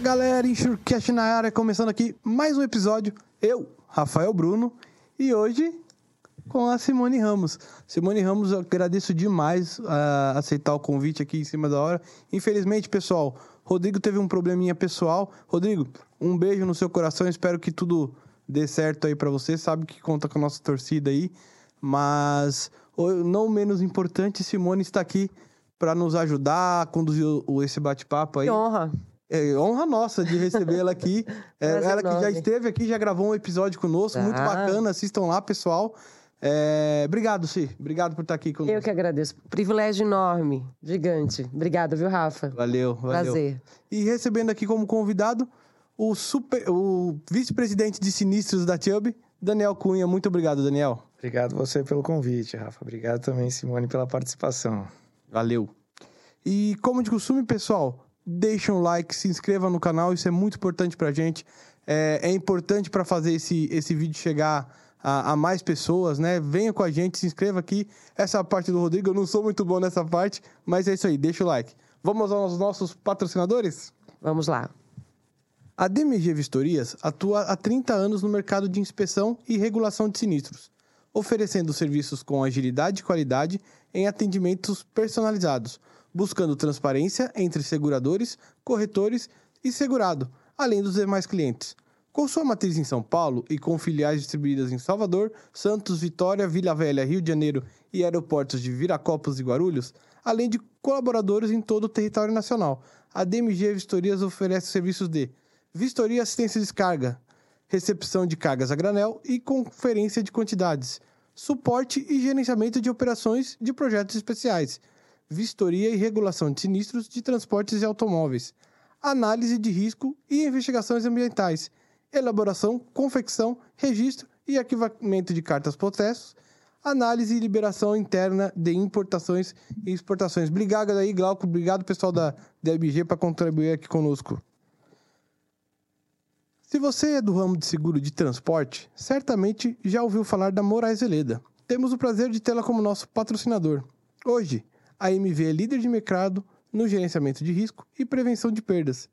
Fala galera, Insurecast na área, começando aqui mais um episódio. Eu, Rafael Bruno, e hoje com a Simone Ramos. Simone Ramos, agradeço demais uh, aceitar o convite aqui em cima da hora. Infelizmente, pessoal, Rodrigo teve um probleminha pessoal. Rodrigo, um beijo no seu coração, espero que tudo dê certo aí para você. Sabe que conta com a nossa torcida aí, mas não menos importante, Simone está aqui para nos ajudar a conduzir esse bate-papo aí. Que honra. É honra nossa de recebê-la aqui. É, ela que já esteve aqui, já gravou um episódio conosco, ah. muito bacana. Assistam lá, pessoal. É... Obrigado, Si. Obrigado por estar aqui conosco. Eu que agradeço. Privilégio enorme, gigante. Obrigado, viu, Rafa? Valeu, valeu. Prazer. E recebendo aqui como convidado o, super... o vice-presidente de sinistros da Chubb, Daniel Cunha. Muito obrigado, Daniel. Obrigado você pelo convite, Rafa. Obrigado também, Simone, pela participação. Valeu. E como de costume, pessoal, deixa um like, se inscreva no canal, isso é muito importante pra gente. É, é importante para fazer esse, esse vídeo chegar a, a, mais pessoas, né? Venha com a gente, se inscreva aqui. Essa a parte do Rodrigo, eu não sou muito bom nessa parte, mas é isso aí, deixa o like. Vamos aos nossos patrocinadores? Vamos lá. A DMG Vistorias atua há 30 anos no mercado de inspeção e regulação de sinistros, oferecendo serviços com agilidade e qualidade em atendimentos personalizados buscando transparência entre seguradores, corretores e segurado, além dos demais clientes. Com sua matriz em São Paulo e com filiais distribuídas em Salvador, Santos, Vitória, Vila Velha, Rio de Janeiro e aeroportos de Viracopos e Guarulhos, além de colaboradores em todo o território nacional, a DMG Vistorias oferece serviços de vistoria assistência de descarga, recepção de cargas a granel e conferência de quantidades, suporte e gerenciamento de operações de projetos especiais, vistoria e regulação de sinistros de transportes e automóveis, análise de risco e investigações ambientais, elaboração, confecção, registro e arquivamento de cartas protestos, análise e liberação interna de importações e exportações. Obrigado aí, Glauco. Obrigado, pessoal da DBG, para contribuir aqui conosco. Se você é do ramo de seguro de transporte, certamente já ouviu falar da Moraes Veleda. Temos o prazer de tê-la como nosso patrocinador. Hoje, a MV é líder de mercado no gerenciamento de risco e prevenção de perdas,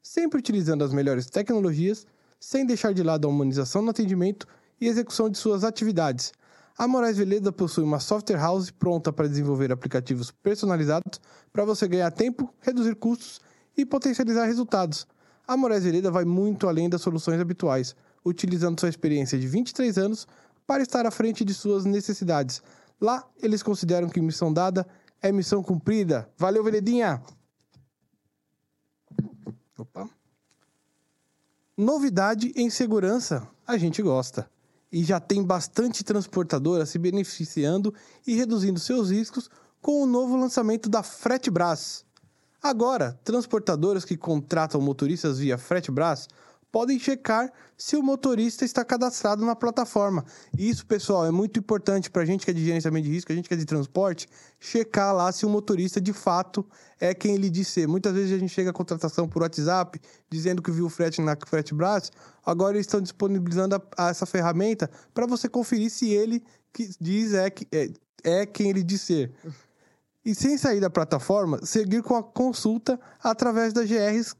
sempre utilizando as melhores tecnologias, sem deixar de lado a humanização no atendimento e execução de suas atividades. A Moraes Veleda possui uma software house pronta para desenvolver aplicativos personalizados para você ganhar tempo, reduzir custos e potencializar resultados. A Moraes Veleda vai muito além das soluções habituais, utilizando sua experiência de 23 anos para estar à frente de suas necessidades. Lá, eles consideram que missão dada é missão cumprida. Valeu, Veredinha! Opa. Novidade em segurança, a gente gosta. E já tem bastante transportadora se beneficiando e reduzindo seus riscos com o novo lançamento da Fretbras. Agora, transportadoras que contratam motoristas via Fretbras podem checar se o motorista está cadastrado na plataforma. Isso, pessoal, é muito importante para a gente que é de gerenciamento de risco, a gente que é de transporte, checar lá se o motorista de fato é quem ele diz ser. Muitas vezes a gente chega a contratação por WhatsApp dizendo que viu o frete na Frete Brás, agora eles estão disponibilizando a, a essa ferramenta para você conferir se ele que diz é, é, é quem ele diz ser. E sem sair da plataforma, seguir com a consulta através das GRs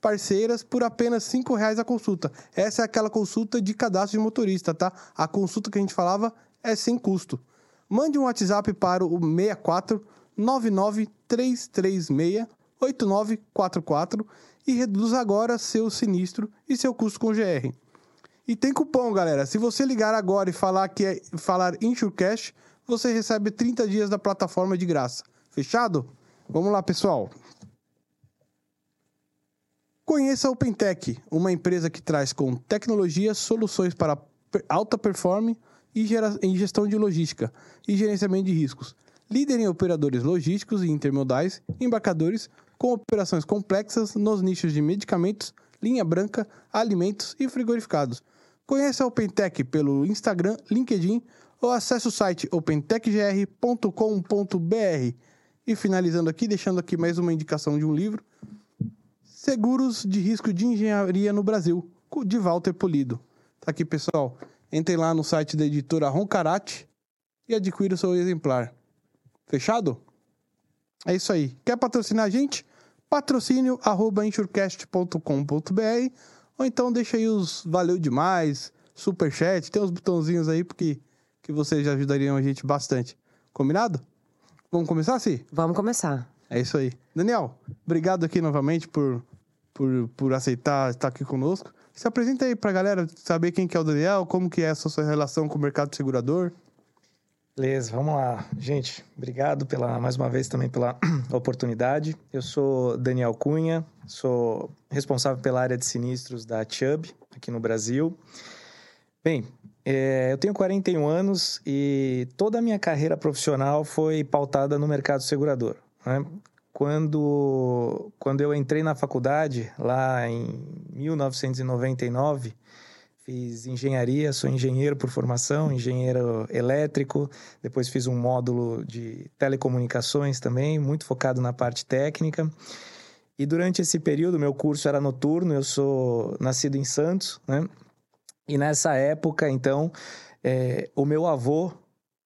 parceiras por apenas R$ reais a consulta. Essa é aquela consulta de cadastro de motorista, tá? A consulta que a gente falava é sem custo. Mande um WhatsApp para o 64 99336 8944 e reduza agora seu sinistro e seu custo com GR. E tem cupom, galera. Se você ligar agora e falar que é falar Insurecast, você recebe 30 dias da plataforma de graça. Fechado? Vamos lá, pessoal. Conheça a OpenTech, uma empresa que traz com tecnologia soluções para alta performance e em gestão de logística e gerenciamento de riscos. Líder em operadores logísticos e intermodais, embarcadores com operações complexas nos nichos de medicamentos, linha branca, alimentos e frigorificados. Conheça a OpenTech pelo Instagram, LinkedIn ou acesse o site opentechgr.com.br. E finalizando aqui, deixando aqui mais uma indicação de um livro Seguros de risco de engenharia no Brasil, de Walter Polido. Tá aqui, pessoal. Entrem lá no site da editora Roncarate e adquira o seu exemplar. Fechado? É isso aí. Quer patrocinar a gente? patrocínio arroba insurecast.com.br ou então deixa aí os valeu demais, superchat, tem os botãozinhos aí porque que vocês ajudariam a gente bastante. Combinado? Vamos começar, sim? Vamos começar. É isso aí. Daniel, obrigado aqui novamente por, por, por aceitar estar aqui conosco. Se apresenta aí pra galera saber quem que é o Daniel, como que é a sua relação com o mercado segurador. Beleza, vamos lá. Gente, obrigado pela mais uma vez também pela oportunidade. Eu sou Daniel Cunha, sou responsável pela área de sinistros da Chubb aqui no Brasil. Bem, é, eu tenho 41 anos e toda a minha carreira profissional foi pautada no mercado segurador. Né? Quando, quando eu entrei na faculdade, lá em 1999, Fiz engenharia, sou engenheiro por formação, engenheiro elétrico. Depois fiz um módulo de telecomunicações também, muito focado na parte técnica. E durante esse período, meu curso era noturno, eu sou nascido em Santos, né? E nessa época, então, é, o meu avô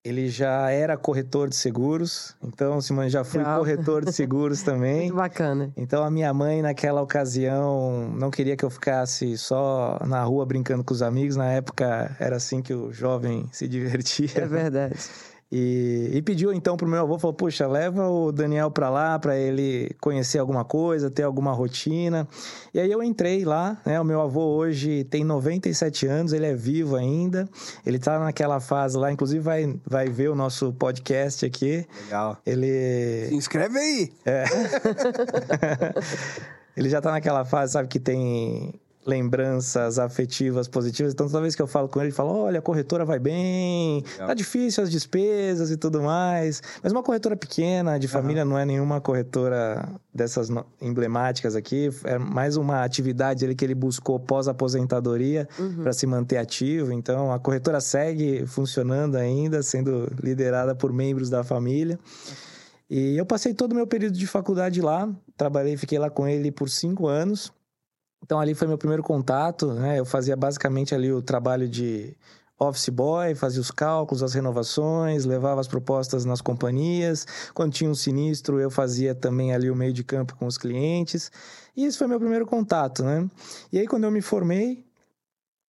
ele já era corretor de seguros, então Simone já fui Legal. corretor de seguros também. Muito bacana. Então a minha mãe naquela ocasião não queria que eu ficasse só na rua brincando com os amigos. Na época era assim que o jovem se divertia. É verdade. E, e, pediu então pro meu avô, falou, puxa, leva o Daniel para lá para ele conhecer alguma coisa, ter alguma rotina. E aí eu entrei lá, né? O meu avô hoje tem 97 anos, ele é vivo ainda. Ele tá naquela fase lá, inclusive vai, vai ver o nosso podcast aqui. Legal. Ele... Se inscreve aí! É. ele já tá naquela fase, sabe, que tem lembranças afetivas positivas. Então, toda vez que eu falo com ele, ele fala: olha, a corretora vai bem, Legal. tá difícil as despesas e tudo mais. Mas uma corretora pequena, de família, uhum. não é nenhuma corretora dessas emblemáticas aqui. É mais uma atividade ele que ele buscou pós-aposentadoria uhum. para se manter ativo. Então, a corretora segue funcionando ainda, sendo liderada por membros da família. E eu passei todo o meu período de faculdade lá, trabalhei, fiquei lá com ele por cinco anos. Então ali foi meu primeiro contato, né? Eu fazia basicamente ali o trabalho de office boy, fazia os cálculos, as renovações, levava as propostas nas companhias. Quando tinha um sinistro, eu fazia também ali o meio de campo com os clientes. E esse foi meu primeiro contato, né? E aí quando eu me formei,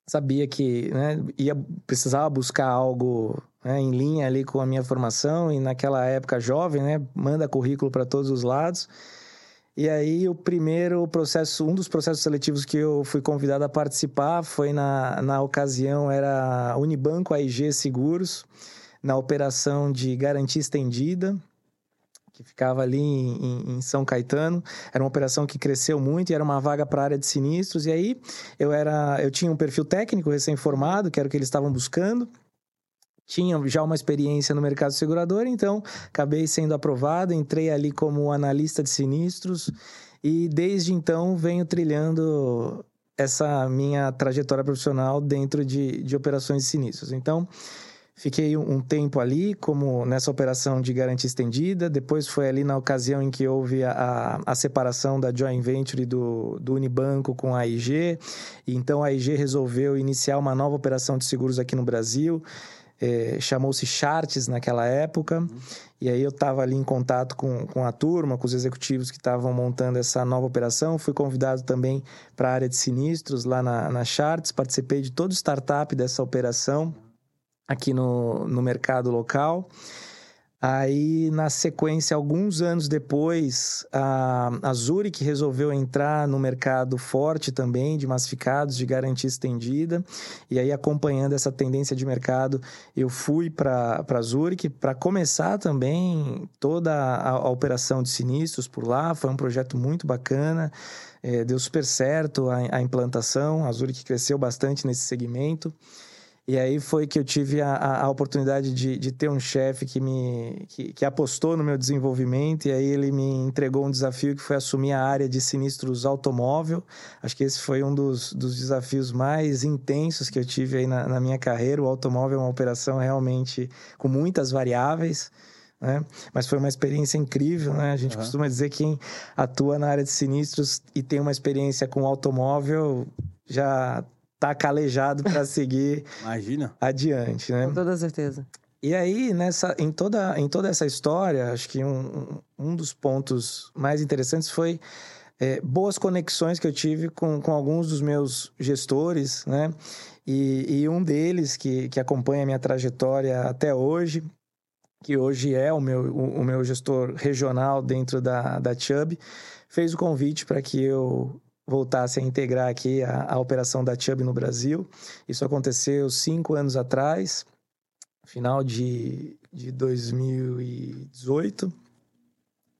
sabia que né, ia precisava buscar algo né, em linha ali com a minha formação e naquela época jovem, né, manda currículo para todos os lados. E aí o primeiro processo, um dos processos seletivos que eu fui convidado a participar foi na, na ocasião era Unibanco AIG Seguros, na operação de garantia estendida, que ficava ali em, em, São Caetano. Era uma operação que cresceu muito e era uma vaga para a área de sinistros. E aí eu era, eu tinha um perfil técnico recém-formado, que era o que eles estavam buscando tinha já uma experiência no mercado segurador, então acabei sendo aprovado, entrei ali como analista de sinistros e desde então venho trilhando essa minha trajetória profissional dentro de, de operações de sinistros. Então, fiquei um tempo ali como nessa operação de garantia estendida, depois foi ali na ocasião em que houve a, a, separação da joint venture do, do Unibanco com a AIG, então a AIG resolveu iniciar uma nova operação de seguros aqui no Brasil, é, chamou-se Charts naquela época. Uhum. E aí eu estava ali em contato com, com a turma, com os executivos que estavam montando essa nova operação. Fui convidado também para a área de sinistros lá na, na Charts. Participei de todo o startup dessa operação aqui no, no mercado local. Aí, na sequência, alguns anos depois, a, a Zurich resolveu entrar no mercado forte também de massificados, de garantia estendida. E aí, acompanhando essa tendência de mercado, eu fui para a Zurich para começar também toda a, a, operação de sinistros por lá. Foi um projeto muito bacana, é, deu super certo a, a implantação. A Zurich cresceu bastante nesse segmento. E aí foi que eu tive a, a, a oportunidade de, de, ter um chefe que me que, que, apostou no meu desenvolvimento e aí ele me entregou um desafio que foi assumir a área de sinistros automóvel. Acho que esse foi um dos, dos desafios mais intensos que eu tive aí na, na minha carreira. O automóvel é uma operação realmente com muitas variáveis. Né? Mas foi uma experiência incrível, né? A gente uhum. costuma dizer que quem atua na área de sinistros e tem uma experiência com automóvel já tá calejado para seguir Imagina. adiante, né? Com toda certeza. E aí, nessa, em, toda, em toda essa história, acho que um, um dos pontos mais interessantes foi é, boas conexões que eu tive com, com alguns dos meus gestores, né? E, e um deles, que, que acompanha a minha trajetória até hoje, que hoje é o meu, o, o meu gestor regional dentro da, da Chubb, fez o convite para que eu voltasse a integrar aqui a, a operação da Chubb no Brasil. Isso aconteceu cinco anos atrás final de, de 2018.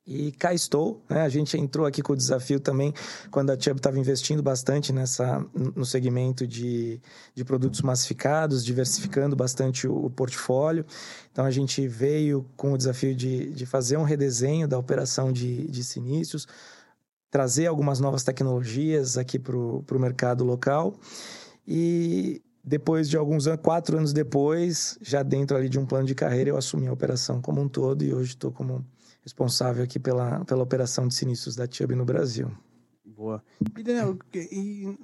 E cá estou, né? A gente entrou aqui com o desafio também quando a Chubb estava investindo bastante nessa, no segmento de, de produtos massificados, diversificando bastante o, o, portfólio. Então a gente veio com o desafio de, de fazer um redesenho da operação de, de sinistros, trazer algumas novas tecnologias aqui para o mercado local. E depois de alguns anos, quatro anos depois, já dentro ali de um plano de carreira, eu assumi a operação como um todo e hoje estou como responsável aqui pela, pela operação de sinistros da Chubb no Brasil. Boa. E, Daniel, e,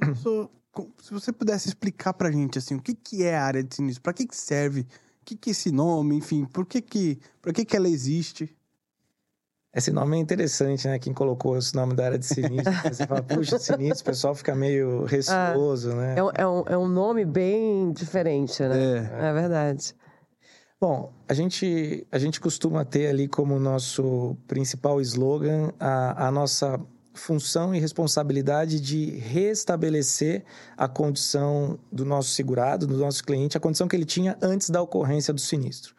se você pudesse explicar pra gente, assim, o que, que é a área de sinistro, para que, que serve, o que, que é esse nome, enfim, por que que, por que que ela existe? Esse nome é interessante, né? Quem colocou esse nome da área de sinistro. você fala, puxa, sinistro, o pessoal fica meio receoso, ah, né? É um, é, um, é um nome bem diferente, né? É, é verdade. Bom, a gente, a gente costuma ter ali como nosso principal slogan a, a nossa função e responsabilidade de restabelecer a condição do nosso segurado, do nosso cliente, a condição que ele tinha antes da ocorrência do sinistro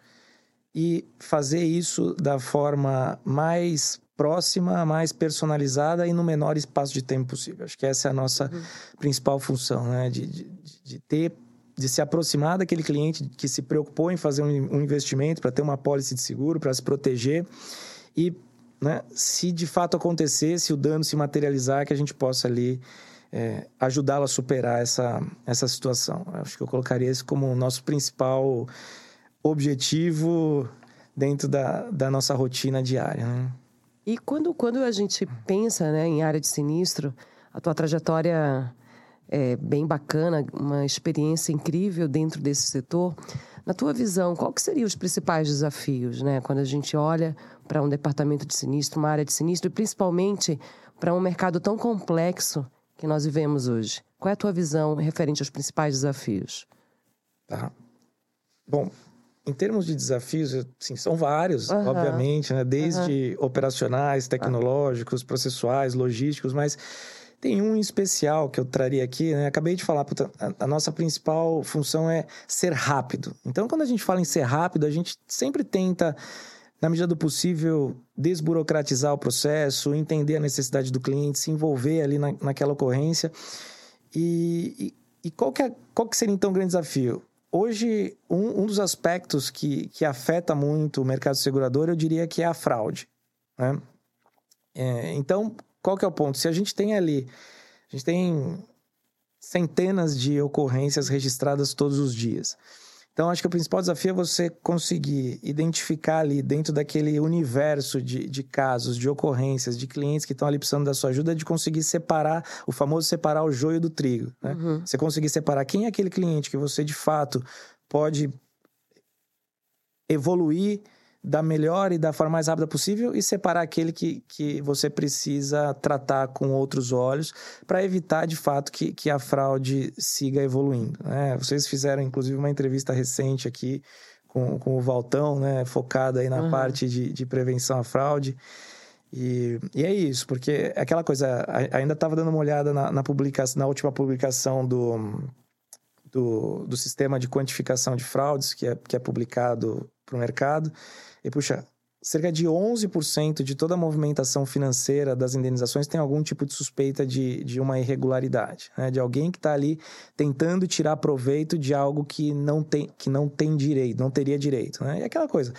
e fazer isso da forma mais próxima, mais personalizada e no menor espaço de tempo possível. Acho que essa é a nossa uhum. principal função, né? De, de, de, ter, de se aproximar daquele cliente que se preocupou em fazer um, um investimento para ter uma pólice de seguro, para se proteger e, né, se de fato acontecer, se o dano se materializar, que a gente possa ali é, ajudá-lo a superar essa, essa situação. Acho que eu colocaria isso como o nosso principal objetivo dentro da, da nossa rotina diária. Né? E quando, quando a gente pensa né, em área de sinistro, a tua trajetória é bem bacana, uma experiência incrível dentro desse setor. Na tua visão, qual que seriam os principais desafios, né? Quando a gente olha para um departamento de sinistro, uma área de sinistro, e principalmente para um mercado tão complexo que nós vivemos hoje. Qual é a tua visão referente aos principais desafios? Tá. Bom, em termos de desafios, assim, são vários, uhum. obviamente, né? Desde uhum. operacionais, tecnológicos, processuais, logísticos, mas tem um em especial que eu traria aqui, né? Acabei de falar, puta, a, a, nossa principal função é ser rápido. Então, quando a gente fala em ser rápido, a gente sempre tenta, na medida do possível, desburocratizar o processo, entender a necessidade do cliente, se envolver ali na, naquela ocorrência. E, e, e qual, que é, qual que seria, então, o grande desafio? Hoje, um, um dos aspectos que, que afeta muito o mercado segurador, eu diria que é a fraude. Né? É, então, qual que é o ponto? Se a gente tem ali, a gente tem centenas de ocorrências registradas todos os dias. Então, acho que o principal desafio é você conseguir identificar ali, dentro daquele universo de, de casos, de ocorrências, de clientes que estão ali precisando da sua ajuda, de conseguir separar, o famoso separar o joio do trigo. Né? Uhum. Você conseguir separar quem é aquele cliente que você, de fato, pode evoluir da melhor e da forma mais rápida possível e separar aquele que, que você precisa tratar com outros olhos para evitar de fato que, que a fraude siga evoluindo. Né? Vocês fizeram inclusive uma entrevista recente aqui com, com o Valtão, né? focada aí na uhum. parte de, de prevenção à fraude. E, e, é isso, porque é aquela coisa, ainda estava dando uma olhada na, na, publicação, na última publicação do, do, do sistema de quantificação de fraudes, que é, que é publicado para o mercado. E, puxa, cerca de 11% de toda a movimentação financeira das indenizações tem algum tipo de suspeita de, de uma irregularidade, né? de alguém que está ali tentando tirar proveito de algo que não tem, que não tem direito, não teria direito. Né? E aquela coisa,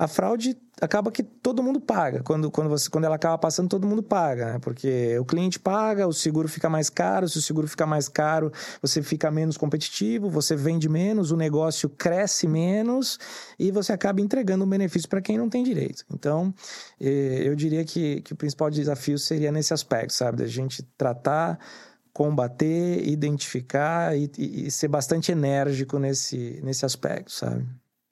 a fraude acaba que todo mundo paga. Quando, quando, você, quando ela acaba passando, todo mundo paga, né? Porque o cliente paga, o seguro fica mais caro, se o seguro fica mais caro, você fica menos competitivo, você vende menos, o negócio cresce menos e você acaba entregando um benefício para quem não tem direito. Então, eh, eu diria que, que o principal desafio seria nesse aspecto, sabe? Da gente tratar combater, identificar e, e, ser bastante enérgico nesse, nesse aspecto, sabe?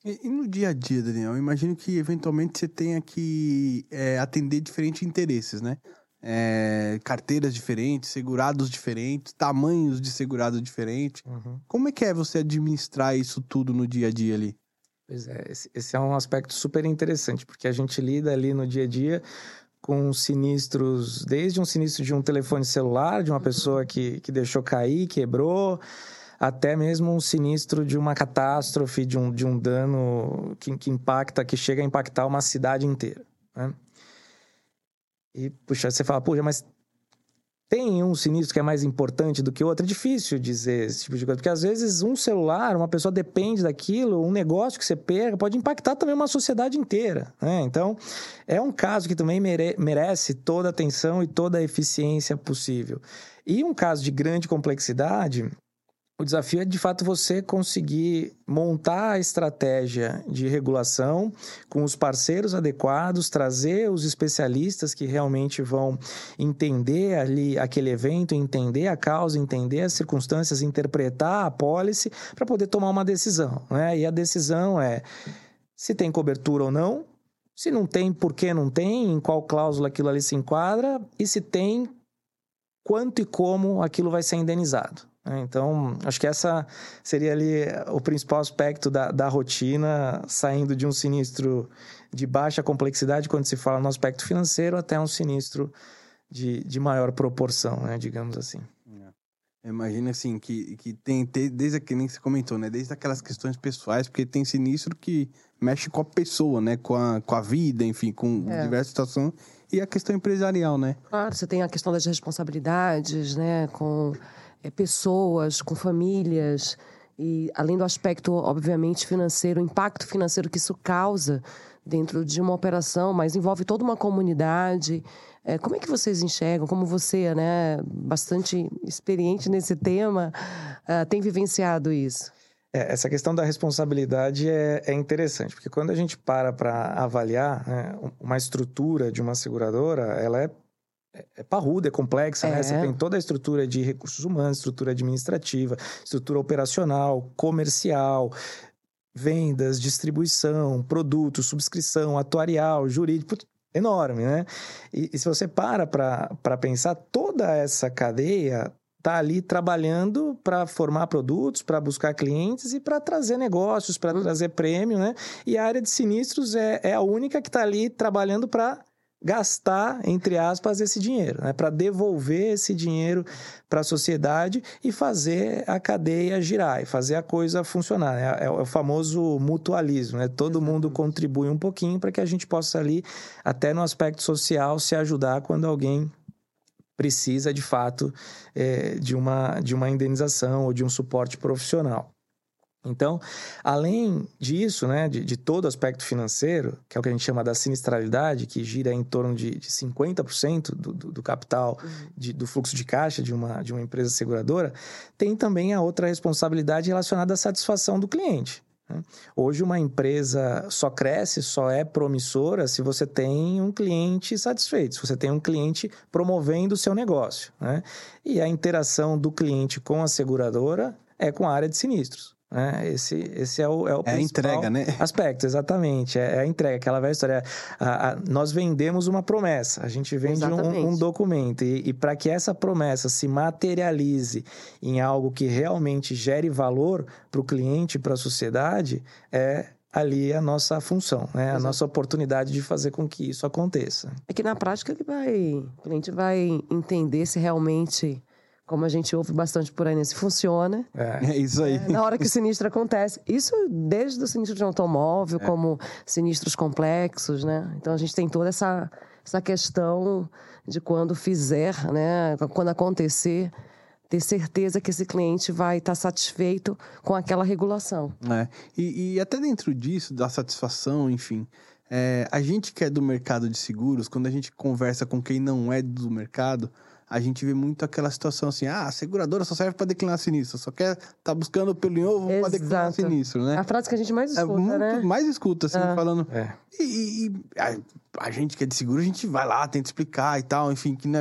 E, e, no dia a dia, Daniel, eu imagino que eventualmente você tenha que é, atender diferentes interesses, né? É, carteiras diferentes, segurados diferentes, tamanhos de segurado diferentes. Uhum. Como é que é você administrar isso tudo no dia a dia ali? Pois é, esse é um aspecto super interessante, porque a gente lida ali no dia a dia com sinistros, desde um sinistro de um telefone celular, de uma uhum. pessoa que, que deixou cair, quebrou, até mesmo um sinistro de uma catástrofe, de um, de um dano que, que impacta, que chega a impactar uma cidade inteira. Né? E, puxa, você fala, puxa, mas tem um sinistro que é mais importante do que outro? É difícil dizer esse tipo de coisa, porque às vezes um celular, uma pessoa depende daquilo, um negócio que você pega pode impactar também uma sociedade inteira. Né? Então, é um caso que também mere merece toda a atenção e toda a eficiência possível. E um caso de grande complexidade, o desafio é de fato você conseguir montar a estratégia de regulação com os parceiros adequados, trazer os especialistas que realmente vão entender ali aquele evento, entender a causa, entender as circunstâncias, interpretar a policy para poder tomar uma decisão. Né? E a decisão é se tem cobertura ou não, se não tem, por que não tem, em qual cláusula aquilo ali se enquadra e se tem, quanto e como aquilo vai ser indenizado. Né? Então, acho que essa seria ali o principal aspecto da, da rotina, saindo de um sinistro de baixa complexidade, quando se fala no aspecto financeiro, até um sinistro de, de maior proporção, né? digamos assim. É. Imagina assim, que, que tem, desde que nem você comentou, né? Desde aquelas questões pessoais, porque tem sinistro que mexe com a pessoa, né? Com a, com a vida, enfim, com é. diversas situações. E a questão empresarial, né? Claro, você tem a questão das responsabilidades, né? Com pessoas, com famílias, e além do aspecto, obviamente, financeiro, o impacto financeiro que isso causa dentro de uma operação, mas envolve toda uma comunidade. É, como é que vocês enxergam? Como você, né, bastante experiente nesse tema, uh, tem vivenciado isso? É, essa questão da responsabilidade é, é, interessante, porque quando a gente para para avaliar né, uma estrutura de uma seguradora, ela é é, é parruda, é complexa, é. né? Você é. tem toda a estrutura de recursos humanos, estrutura administrativa, estrutura operacional, comercial, vendas, distribuição, produto, subscrição, atuarial, jurídico, enorme, né? E, e se você para para pensar, toda essa cadeia está ali trabalhando para formar produtos, para buscar clientes e para trazer negócios, para hum. trazer prêmio, né? E a área de sinistros é, é a única que está ali trabalhando para gastar, entre aspas, esse dinheiro, né? para devolver esse dinheiro para a sociedade e fazer a cadeia girar e fazer a coisa funcionar. Né? É, é o famoso mutualismo, né? todo mundo contribui um pouquinho para que a gente possa ali, até no aspecto social, se ajudar quando alguém precisa de fato é, de, uma, de uma indenização ou de um suporte profissional. Então, além disso, né, de, de, todo o aspecto financeiro, que é o que a gente chama da sinistralidade, que gira em torno de, de 50% do, do, do capital, uhum. de, do fluxo de caixa de uma, de uma empresa seguradora, tem também a outra responsabilidade relacionada à satisfação do cliente. Né? Hoje, uma empresa só cresce, só é promissora se você tem um cliente satisfeito, se você tem um cliente promovendo o seu negócio. Né? E a interação do cliente com a seguradora é com a área de sinistros. Né? Esse, esse é o, é o é a entrega, né? aspecto, exatamente. É, é, a entrega, aquela velha história. A, a, nós vendemos uma promessa, a gente vende um, um, documento. E, e para que essa promessa se materialize em algo que realmente gere valor para o cliente, para a sociedade, é ali a nossa função, né? A nossa oportunidade de fazer com que isso aconteça. É que na prática ele vai, o cliente vai entender se realmente como a gente ouve bastante por aí, né? Se funciona. É, é isso aí. É, na hora que o sinistro acontece. Isso desde o sinistro de automóvel, é. como sinistros complexos, né? Então a gente tem toda essa, essa questão de quando fizer, né? Quando acontecer, ter certeza que esse cliente vai estar satisfeito com aquela regulação. É. E, e até dentro disso, da satisfação, enfim. É, a gente que é do mercado de seguros, quando a gente conversa com quem não é do mercado, a gente vê muito aquela situação assim: ah, a seguradora só serve para declinar sinistro, só quer tá buscando pelo em ovo para declinar sinistro, né? A frase que a gente mais é escuta, é muito né? mais escuta, assim, ah. falando. É. E, e a, a, gente que é de seguro, a gente vai lá, tenta explicar e tal, enfim. Que, né?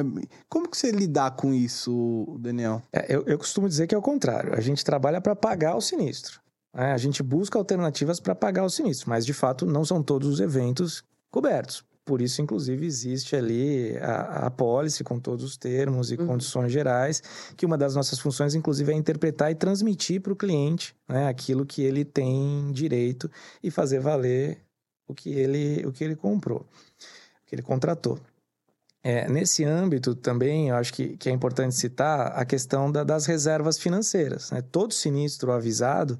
Como que você lidar com isso, Daniel? É, eu, eu costumo dizer que é o contrário. A gente trabalha para pagar o sinistro. Né? A gente busca alternativas para pagar o sinistro, mas de fato não são todos os eventos cobertos. Por isso, inclusive, existe ali a, a pólice com todos os termos e uhum. condições gerais, que uma das nossas funções, inclusive, é interpretar e transmitir para o cliente né, aquilo que ele tem direito e fazer valer o que ele, o que ele comprou, o que ele contratou. É, nesse âmbito também, eu acho que, que é importante citar a questão da, das reservas financeiras. Né? Todo sinistro avisado,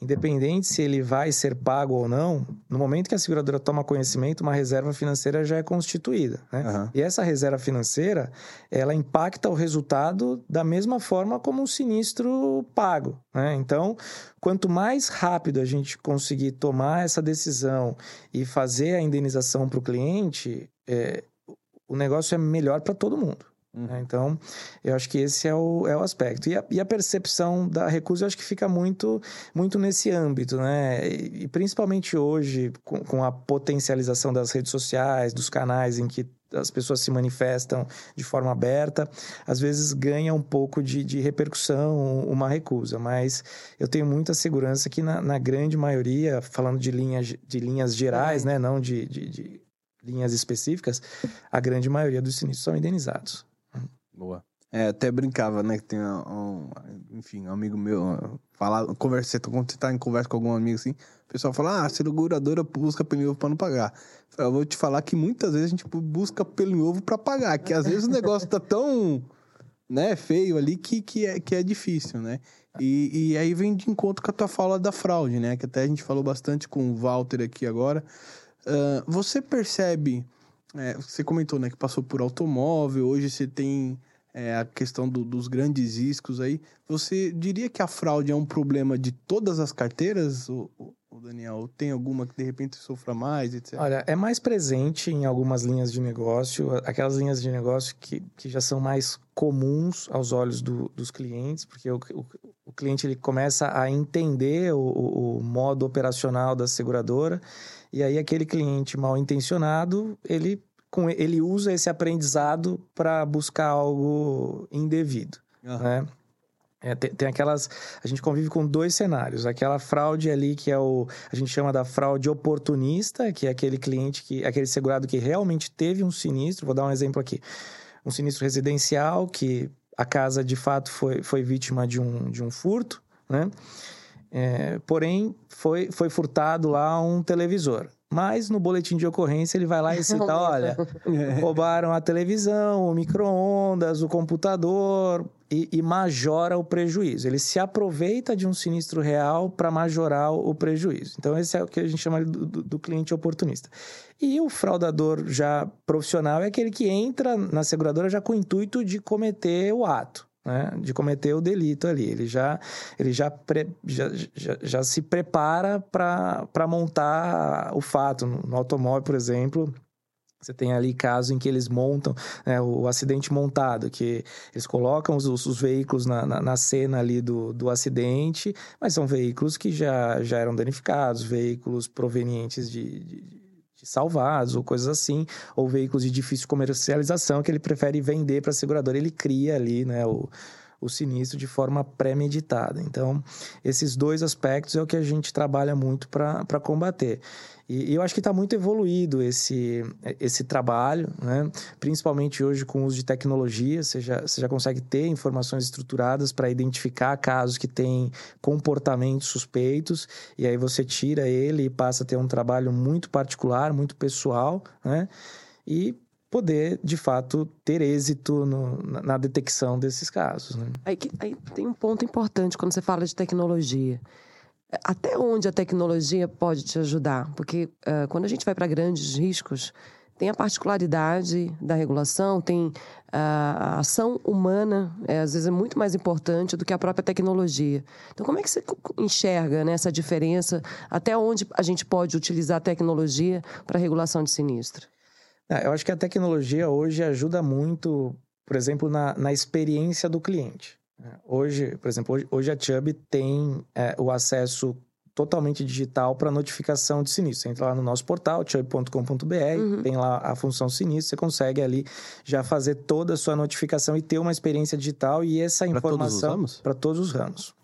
independente se ele vai ser pago ou não, no momento que a seguradora toma conhecimento, uma reserva financeira já é constituída. Né? Uhum. E essa reserva financeira, ela impacta o resultado da mesma forma como um sinistro pago. Né? Então, quanto mais rápido a gente conseguir tomar essa decisão e fazer a indenização para o cliente, é, o negócio é melhor para todo mundo. Uhum. Né? Então, eu acho que esse é o, é o aspecto. E a, e a, percepção da recusa, eu acho que fica muito, muito nesse âmbito, né? E, e principalmente hoje, com, com, a potencialização das redes sociais, dos canais em que as pessoas se manifestam de forma aberta, às vezes ganha um pouco de, de repercussão uma recusa, mas eu tenho muita segurança que na, na grande maioria, falando de linhas, de linhas gerais, é. né? Não de, de, de linhas específicas, a grande maioria dos sinistros são indenizados. Boa. É, até brincava, né? Que tem um, enfim, um amigo meu, falar, conversa, quando você tá em conversa com algum amigo assim, o pessoal fala, ah, seguradora busca pelo ovo pra não pagar. Eu vou te falar que muitas vezes a gente busca pelo ovo pra pagar, que às vezes o negócio tá tão, né, feio ali que, que, é, que é difícil, né? E, e aí vem de encontro com a tua fala da fraude, né? Que até a gente falou bastante com o Walter aqui agora. Uh, você percebe, é, você comentou, né, que passou por automóvel, hoje você tem é, a questão do, dos grandes riscos aí. Você diria que a fraude é um problema de todas as carteiras, ou, ou Daniel? Tem alguma que de repente sofra mais, etc? Olha, é mais presente em algumas linhas de negócio, aquelas linhas de negócio que, que já são mais comuns aos olhos do, dos clientes, porque o, o, o, cliente ele começa a entender o, o modo operacional da seguradora, e aí aquele cliente mal intencionado, ele com, ele usa esse aprendizado para buscar algo indevido, uhum. né? É, tem, tem, aquelas. A gente convive com dois cenários. Aquela fraude ali que é o. A gente chama da fraude oportunista, que é aquele cliente que. aquele segurado que realmente teve um sinistro. Vou dar um exemplo aqui. Um sinistro residencial, que a casa de fato foi, foi vítima de um, de um furto, né? É, porém, foi, foi furtado lá um televisor. Mas no boletim de ocorrência ele vai lá e cita: olha, roubaram a televisão, o micro-ondas, o computador e, e, majora o prejuízo. Ele se aproveita de um sinistro real para majorar o prejuízo. Então, esse é o que a gente chama do, do, do cliente oportunista. E o fraudador já profissional é aquele que entra na seguradora já com o intuito de cometer o ato né, de cometer o delito ali. Ele já, ele já, pre, já, já, já, se prepara para montar o fato. No, automóvel, por exemplo, você tem ali casos em que eles montam né, o, o, acidente montado, que eles colocam os, os veículos na, na, na, cena ali do, do acidente, mas são veículos que já, já eram danificados, veículos provenientes de, de salvados ou coisas assim, ou veículos de difícil comercialização que ele prefere vender para a seguradora, ele cria ali, né, o, o sinistro de forma pré-meditada. Então, esses dois aspectos é o que a gente trabalha muito para combater. E, e, eu acho que está muito evoluído esse, esse trabalho, né? principalmente hoje com o uso de tecnologia. Você já, você já consegue ter informações estruturadas para identificar casos que têm comportamentos suspeitos, e aí você tira ele e passa a ter um trabalho muito particular, muito pessoal, né? e poder, de fato, ter êxito no, na, na, detecção desses casos. Né? Aí, aí tem um ponto importante quando você fala de tecnologia até onde a tecnologia pode te ajudar? Porque uh, quando a gente vai para grandes riscos, tem a particularidade da regulação, tem a ação humana, é, às vezes é muito mais importante do que a própria tecnologia. Então, como é que você enxerga né, essa diferença? Até onde a gente pode utilizar a tecnologia para regulação de sinistro? Ah, eu acho que a tecnologia hoje ajuda muito, por exemplo, na, na experiência do cliente. Hoje, por exemplo, hoje, hoje a Chubb tem é, o acesso totalmente digital para notificação de sinistro. Você entra lá no nosso portal, chubb.com.br, uhum. tem lá a função sinistro, você consegue ali já fazer toda a sua notificação e ter uma experiência digital e essa informação para todos os ramos. Para todos os ramos.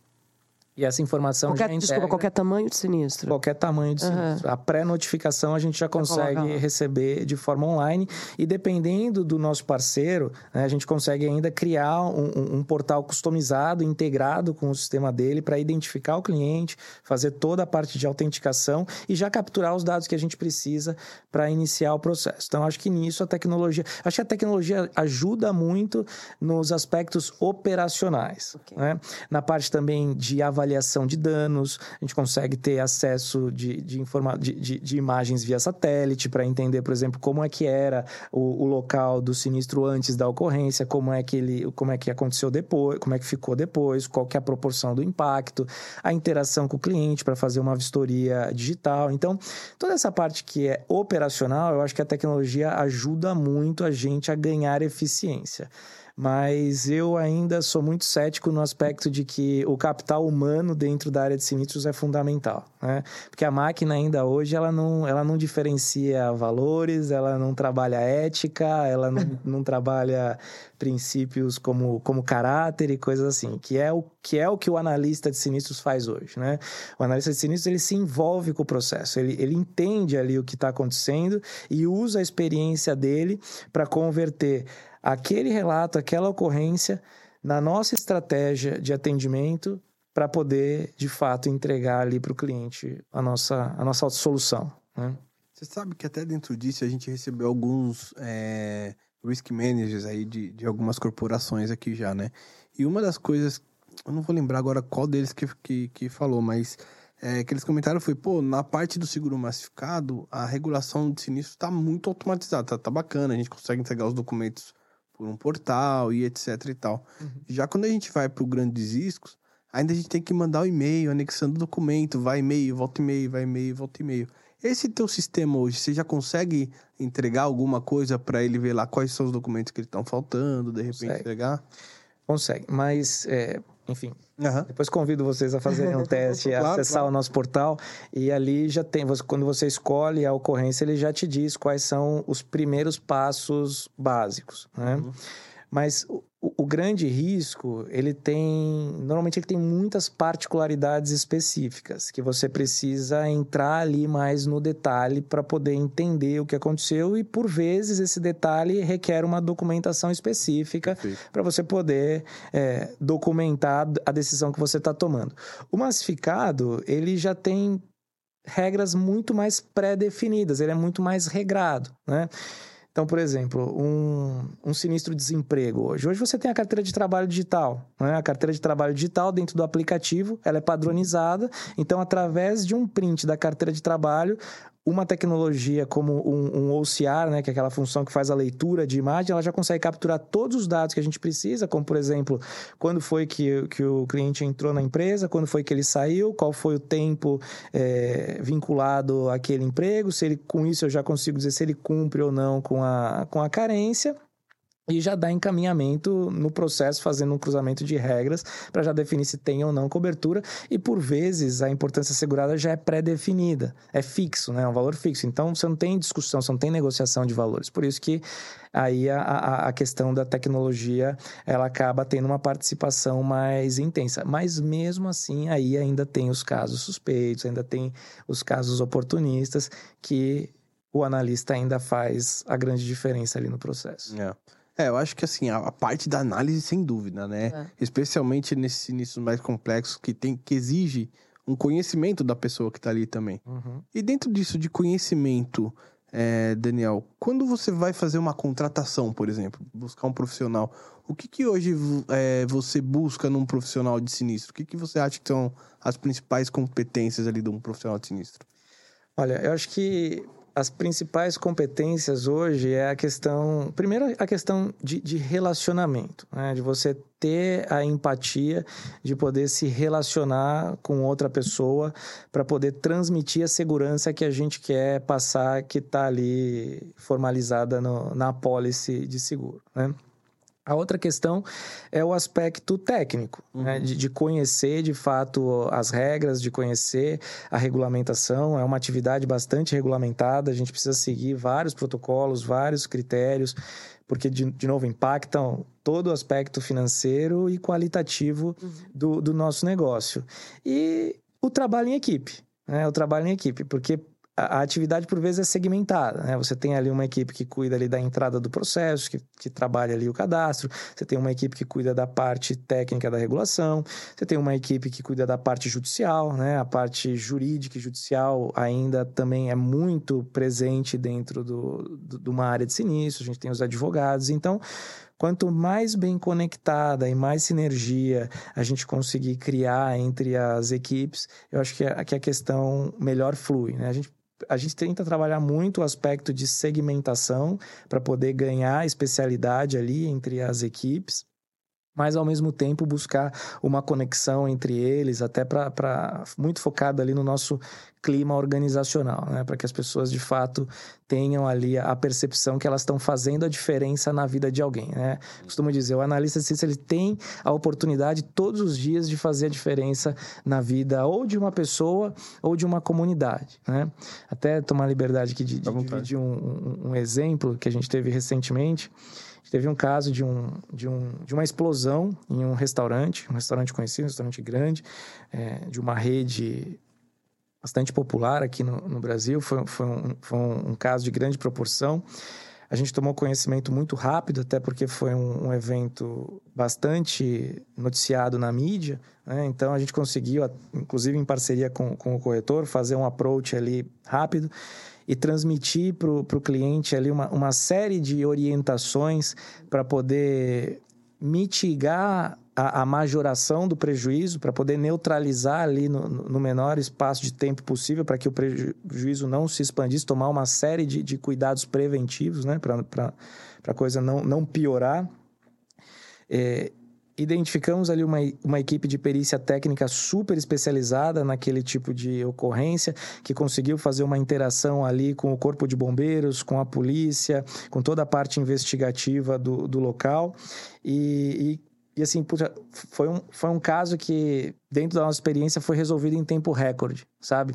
E essa informação qualquer, já integra... Desculpa, qualquer tamanho de sinistro. Qualquer tamanho de sinistro. Uhum. A pré-notificação a gente já consegue receber de forma online e dependendo do nosso parceiro, né, a gente consegue ainda criar um, um, portal customizado, integrado com o sistema dele para identificar o cliente, fazer toda a parte de autenticação e já capturar os dados que a gente precisa para iniciar o processo. Então, acho que nisso a tecnologia... Acho que a tecnologia ajuda muito nos aspectos operacionais. Okay. Né? Na parte também de avaliação avaliação de danos, a gente consegue ter acesso de, de, informa de, de, de imagens via satélite para entender, por exemplo, como é que era o, o, local do sinistro antes da ocorrência, como é que ele, como é que aconteceu depois, como é que ficou depois, qual que é a proporção do impacto, a interação com o cliente para fazer uma vistoria digital. Então, toda essa parte que é operacional, eu acho que a tecnologia ajuda muito a gente a ganhar eficiência mas eu ainda sou muito cético no aspecto de que o capital humano dentro da área de sinistros é fundamental, né? Porque a máquina ainda hoje ela não, ela não diferencia valores, ela não trabalha ética, ela não, não trabalha princípios como, como caráter e coisas assim, que é o que é o que o analista de sinistros faz hoje, né? O analista de sinistros ele se envolve com o processo, ele, ele entende ali o que está acontecendo e usa a experiência dele para converter aquele relato, aquela ocorrência na nossa estratégia de atendimento para poder, de fato, entregar ali para o cliente a nossa, a nossa solução. Né? Você sabe que até dentro disso a gente recebeu alguns é, risk managers aí de, de algumas corporações aqui já, né? E uma das coisas, eu não vou lembrar agora qual deles que, que, que falou, mas é, que eles comentaram foi, pô, na parte do seguro massificado, a regulação de sinistro está muito automatizada, tá, tá bacana, a gente consegue entregar os documentos por um portal e etc e tal. Uhum. Já quando a gente vai para o grandes riscos, ainda a gente tem que mandar o e-mail, anexando o documento, vai e-mail, volta e-mail, vai e-mail, volta e-mail. Esse teu sistema hoje, você já consegue entregar alguma coisa para ele ver lá quais são os documentos que estão faltando, de repente consegue. entregar? Consegue, mas é, enfim. Uhum. Depois convido vocês a fazerem um teste, claro, acessar claro. o nosso portal e ali já tem, quando você escolhe a ocorrência, ele já te diz quais são os primeiros passos básicos, né? Uhum. Mas o, o, grande risco, ele tem. Normalmente ele tem muitas particularidades específicas que você precisa entrar ali mais no detalhe para poder entender o que aconteceu, e por vezes esse detalhe requer uma documentação específica para você poder é, documentar a decisão que você está tomando. O massificado, ele já tem regras muito mais pré-definidas, ele é muito mais regrado, né? Então, por exemplo, um, um sinistro desemprego hoje. Hoje você tem a carteira de trabalho digital. Né? A carteira de trabalho digital dentro do aplicativo, ela é padronizada. Então, através de um print da carteira de trabalho, uma tecnologia como um, um OCR, né, que é aquela função que faz a leitura de imagem, ela já consegue capturar todos os dados que a gente precisa, como por exemplo, quando foi que, que o cliente entrou na empresa, quando foi que ele saiu, qual foi o tempo é, vinculado àquele emprego, se ele com isso eu já consigo dizer se ele cumpre ou não com a, com a carência e já dá encaminhamento no processo, fazendo um cruzamento de regras para já definir se tem ou não cobertura. E por vezes a importância assegurada já é pré-definida, é fixo, né? é um valor fixo. Então você não tem discussão, você não tem negociação de valores. Por isso que aí a, a, a questão da tecnologia ela acaba tendo uma participação mais intensa. Mas mesmo assim, aí ainda tem os casos suspeitos, ainda tem os casos oportunistas que o analista ainda faz a grande diferença ali no processo. É. É, eu acho que assim, a, a parte da análise, sem dúvida, né? É. Especialmente nesses inícios mais complexos que tem, que exige um conhecimento da pessoa que está ali também. Uhum. E dentro disso, de conhecimento, é, Daniel, quando você vai fazer uma contratação, por exemplo, buscar um profissional, o que, que hoje é, você busca num profissional de sinistro? O que, que você acha que são as principais competências ali de um profissional de sinistro? Olha, eu acho que as principais competências hoje é a questão. Primeiro, a questão de, de relacionamento, né? de você ter a empatia, de poder se relacionar com outra pessoa para poder transmitir a segurança que a gente quer passar, que está ali formalizada no, na apólice de seguro. Né? A outra questão é o aspecto técnico, né? uhum. né? de, de, conhecer de fato as regras, de conhecer a regulamentação. É uma atividade bastante regulamentada, a gente precisa seguir vários protocolos, vários critérios, porque, de, de novo, impactam todo o aspecto financeiro e qualitativo uhum. do, do nosso negócio. E o trabalho em equipe. Né? O trabalho em equipe, porque a, atividade por vezes é segmentada, né? Você tem ali uma equipe que cuida ali da entrada do processo, que, que trabalha ali o cadastro, você tem uma equipe que cuida da parte técnica da regulação, você tem uma equipe que cuida da parte judicial, né? A parte jurídica e judicial ainda também é muito presente dentro do, do, de uma área de sinistro, a gente tem os advogados, então quanto mais bem conectada e mais sinergia a gente conseguir criar entre as equipes, eu acho que a, que a questão melhor flui. Né? A gente a gente tenta trabalhar muito o aspecto de segmentação para poder ganhar especialidade ali entre as equipes mas ao mesmo tempo buscar uma conexão entre eles, até para muito focado ali no nosso clima organizacional, né? para que as pessoas de fato tenham ali a percepção que elas estão fazendo a diferença na vida de alguém. Né? Costumo dizer, o analista de ele tem a oportunidade todos os dias de fazer a diferença na vida ou de uma pessoa ou de uma comunidade. Né? Até tomar liberdade aqui de, de dividir um, um, um exemplo que a gente teve recentemente teve um caso de, um, de, um, de uma explosão em um restaurante, um restaurante conhecido, um restaurante grande, é, de uma rede bastante popular aqui no, no Brasil. Foi, foi, um, foi um, um, caso de grande proporção. A gente tomou conhecimento muito rápido, até porque foi um, um evento bastante noticiado na mídia. Né? Então, a gente conseguiu, inclusive em parceria com, com o corretor, fazer um approach ali rápido e transmitir para o cliente ali uma, uma série de orientações para poder mitigar a, a, majoração do prejuízo, para poder neutralizar ali no, no, menor espaço de tempo possível, para que o prejuízo não se expandisse, tomar uma série de, de cuidados preventivos, né, para a coisa não, não piorar. É, identificamos ali uma, uma equipe de perícia técnica super especializada naquele tipo de ocorrência, que conseguiu fazer uma interação ali com o corpo de bombeiros, com a polícia, com toda a parte investigativa do, do local. E, e, e assim, puxa, foi, um, foi um caso que, dentro da nossa experiência, foi resolvido em tempo recorde, sabe?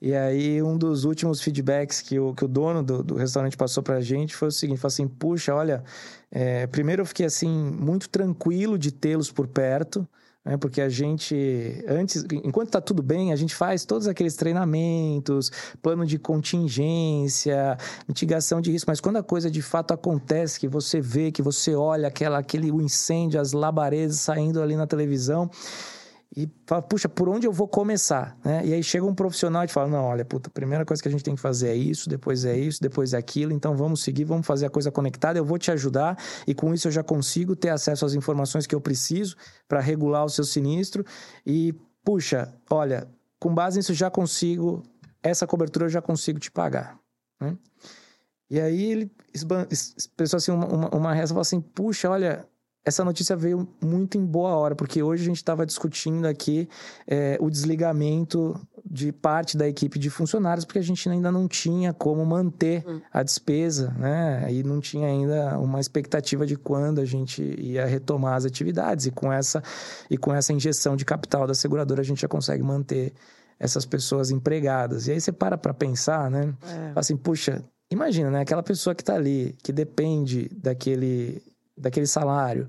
E aí, um dos últimos feedbacks que o, que o dono do, do restaurante passou pra gente foi o seguinte: falou assim, puxa, olha, é, primeiro eu fiquei assim, muito tranquilo de tê-los por perto. Né, porque a gente, antes, enquanto está tudo bem, a gente faz todos aqueles treinamentos, plano de contingência, mitigação de risco, mas quando a coisa de fato acontece, que você vê, que você olha aquela, aquele incêndio, as labaredas saindo ali na televisão, e fala, puxa, por onde eu vou começar? Né? E aí chega um profissional e fala, não, olha, puta, a primeira coisa que a gente tem que fazer é isso, depois é isso, depois é aquilo, então vamos seguir, vamos fazer a coisa conectada, eu vou te ajudar e com isso eu já consigo ter acesso às informações que eu preciso para regular o seu sinistro e, puxa, olha, com base nisso já consigo, essa cobertura eu já consigo te pagar, né? E aí ele expressou assim uma, uma, uma reação, falou assim, puxa, olha, essa notícia veio muito em boa hora, porque hoje a gente estava discutindo aqui é, o desligamento de parte da equipe de funcionários, porque a gente ainda não tinha como manter hum. a despesa, né? E não tinha ainda uma expectativa de quando a gente ia retomar as atividades. E com essa, e com essa injeção de capital da seguradora, a gente já consegue manter essas pessoas empregadas. E aí você para para pensar, né? É. Assim, puxa, imagina, né? Aquela pessoa que está ali, que depende daquele daquele salário,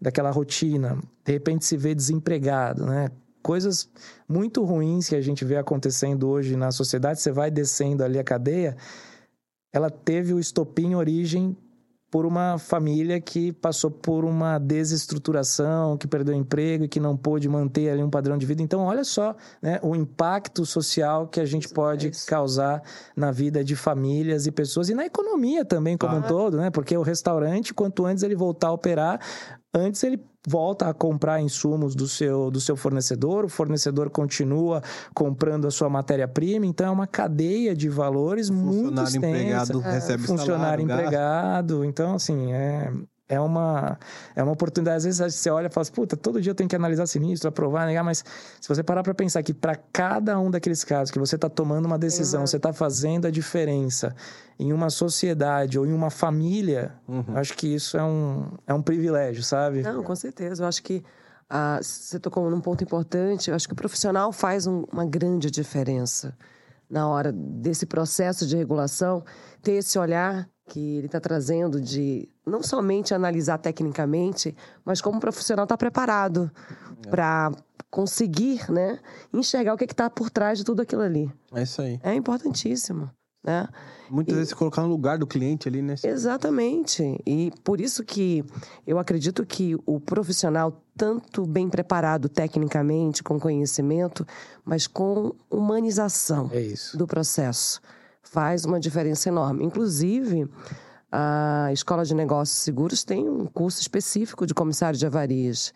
daquela rotina, de repente se vê desempregado, né? Coisas muito ruins que a gente vê acontecendo hoje na sociedade, você vai descendo ali a cadeia, ela teve o estopim origem por uma família que passou por uma desestruturação, que perdeu emprego e que não pôde manter ali um padrão de vida. Então, olha só né, o impacto social que a gente pode é causar na vida de famílias e pessoas e na economia também como ah. um todo, né? Porque o restaurante, quanto antes ele voltar a operar, antes ele volta a comprar insumos do seu, do seu fornecedor, o fornecedor continua comprando a sua matéria-prima, então é uma cadeia de valores muito extensa. Funcionário empregado recebe Funcionário salário, empregado, gasto. então assim, é, é uma, é uma oportunidade. Às vezes você olha e fala assim, puta, todo dia eu tenho que analisar sinistro, aprovar, negar, mas se você parar para pensar que para cada um daqueles casos que você está tomando uma decisão, você está fazendo a diferença em uma sociedade ou em uma família, uhum. acho que isso é um, é um privilégio, sabe? Não, com certeza. Eu acho que ah, você tocou num ponto importante. Eu acho que o profissional faz um, uma grande diferença na hora desse processo de regulação, ter esse olhar que ele está trazendo de não somente analisar tecnicamente, mas como o profissional está preparado é. para conseguir né, enxergar o que está por trás de tudo aquilo ali. É isso aí. É importantíssimo. Né? Muitas e... vezes colocar no lugar do cliente ali, né? Exatamente. E por isso que eu acredito que o profissional, tanto bem preparado tecnicamente, com conhecimento, mas com humanização é do processo, faz uma diferença enorme. Inclusive, a Escola de Negócios Seguros tem um curso específico de comissário de avarias.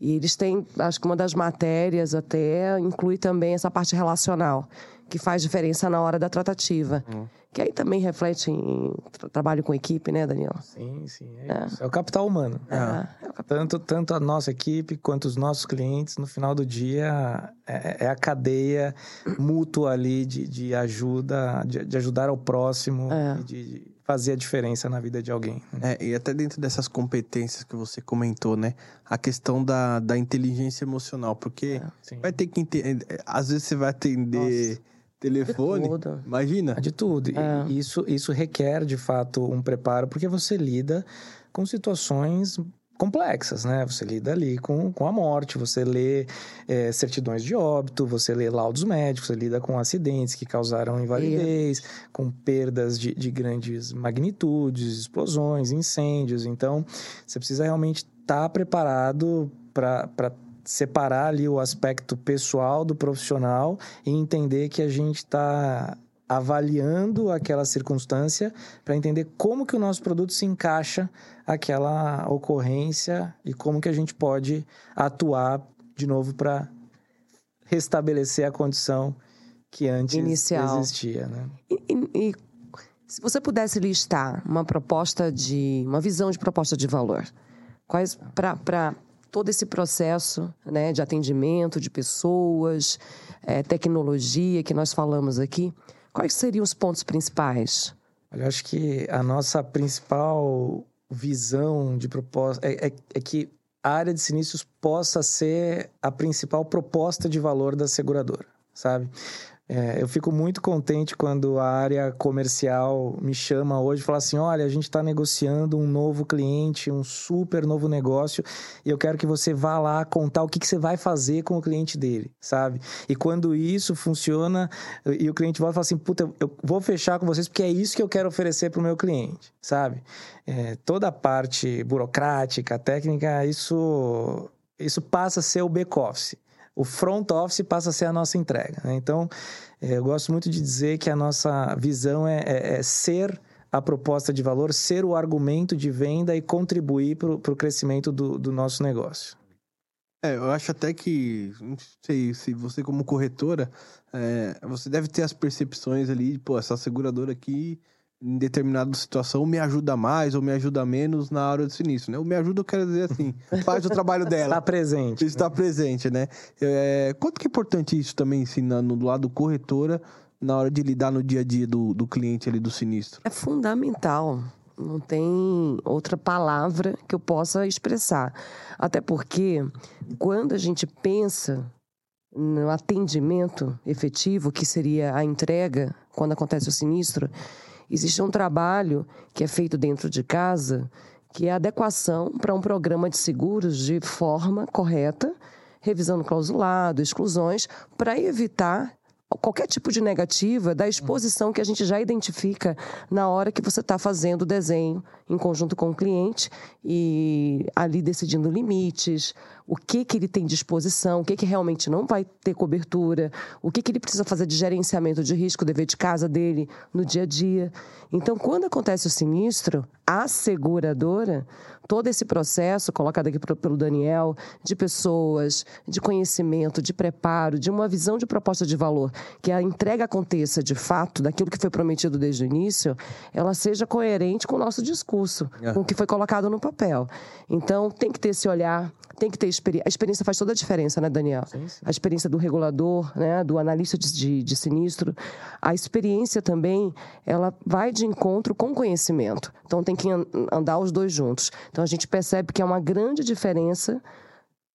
E eles têm, acho que uma das matérias até inclui também essa parte relacional que faz diferença na hora da tratativa. Hum. Que aí também reflete em trabalho com equipe, né, Daniel? Sim, sim. É, é. é o capital humano. É. é. é tanto, tanto a nossa equipe quanto os nossos clientes, no final do dia, é, é a cadeia mútua ali de, de ajuda, de, de ajudar ao próximo, é. de, fazer a diferença na vida de alguém. Né? É, e até dentro dessas competências que você comentou, né? A questão da, da inteligência emocional, porque vai ter que entender. Às vezes você vai atender. Nossa telefone. Imagina. De tudo. É. Isso, isso requer, de fato, um preparo, porque você lida com situações complexas, né? Você lida ali com, com a morte, você lê é, certidões de óbito, você lê laudos médicos, você lida com acidentes que causaram invalidez, com perdas de, de grandes magnitudes, explosões, incêndios. Então, você precisa realmente estar tá preparado para separar ali o aspecto pessoal do profissional e entender que a gente está avaliando aquela circunstância para entender como que o nosso produto se encaixa aquela ocorrência e como que a gente pode atuar de novo para restabelecer a condição que antes Inicial. existia, né? E, e, e se você pudesse listar uma proposta de uma visão de proposta de valor, quais para todo esse processo né, de atendimento de pessoas, é, tecnologia que nós falamos aqui, quais seriam os pontos principais? Eu acho que a nossa principal visão de proposta é, é, é que a área de sinistros possa ser a principal proposta de valor da seguradora, sabe? É, eu fico muito contente quando a área comercial me chama hoje e fala assim: olha, a gente está negociando um novo cliente, um super novo negócio, e eu quero que você vá lá contar o que, que você vai fazer com o cliente dele, sabe? E quando isso funciona, e o cliente volta e fala assim: puta, eu vou fechar com vocês porque é isso que eu quero oferecer para o meu cliente, sabe? É, toda a parte burocrática, técnica, isso, isso passa a ser o back-office o front office passa a ser a nossa entrega. Né? Então, é, eu gosto muito de dizer que a nossa visão é, é, é ser a proposta de valor, ser o argumento de venda e contribuir para o crescimento do, do nosso negócio. É, eu acho até que, não sei, se você como corretora, é, você deve ter as percepções ali, pô, essa seguradora aqui em determinada situação me ajuda mais ou me ajuda menos na hora do sinistro, né? O me ajuda eu quero dizer assim, faz o trabalho dela. Está presente. Está presente, né? É, quanto que é importante isso também, ensinando do lado corretora, na hora de lidar no dia a dia do, do cliente ali do sinistro? É fundamental. Não tem outra palavra que eu possa expressar. Até porque, quando a gente pensa no atendimento efetivo, que seria a entrega, quando acontece o sinistro, Existe um trabalho que é feito dentro de casa, que é a adequação para um programa de seguros de forma correta, revisando clausulado, exclusões, para evitar qualquer tipo de negativa da exposição que a gente já identifica na hora que você está fazendo o desenho em conjunto com o cliente e ali decidindo limites, o que que ele tem disposição, o que que realmente não vai ter cobertura, o que que ele precisa fazer de gerenciamento de risco, dever de casa dele no dia a dia. Então, quando acontece o sinistro, a seguradora, todo esse processo colocado aqui pelo Daniel, de pessoas, de conhecimento, de preparo, de uma visão de proposta de valor, que a entrega aconteça de fato daquilo que foi prometido desde o início, ela seja coerente com o nosso discurso, é. com o que foi colocado no papel. Então, tem que ter esse olhar, tem que ter experiência. A experiência faz toda a diferença, né, Daniel? Sim, sim. A experiência do regulador, né, do analista de, de, de, sinistro. A experiência também, ela vai de encontro com conhecimento. Então, tem que andar os dois juntos. Então, a gente percebe que é uma grande diferença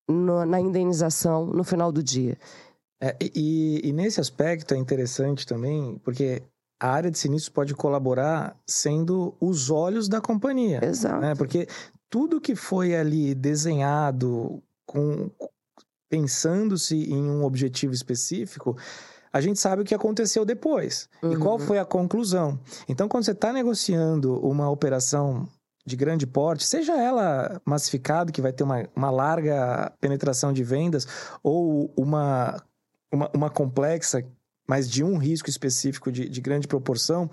no, na indenização no final do dia. É, e, e, nesse aspecto é interessante também, porque a área de sinistros pode colaborar sendo os olhos da companhia. Exato. Né? Porque tudo que foi ali desenhado com pensando-se em um objetivo específico, a gente sabe o que aconteceu depois uhum. e qual uhum. foi a conclusão. Então, quando você está negociando uma operação de grande porte, seja ela massificada, que vai ter uma, uma larga penetração de vendas, ou uma, uma, uma complexa, mas de um risco específico de, de grande proporção,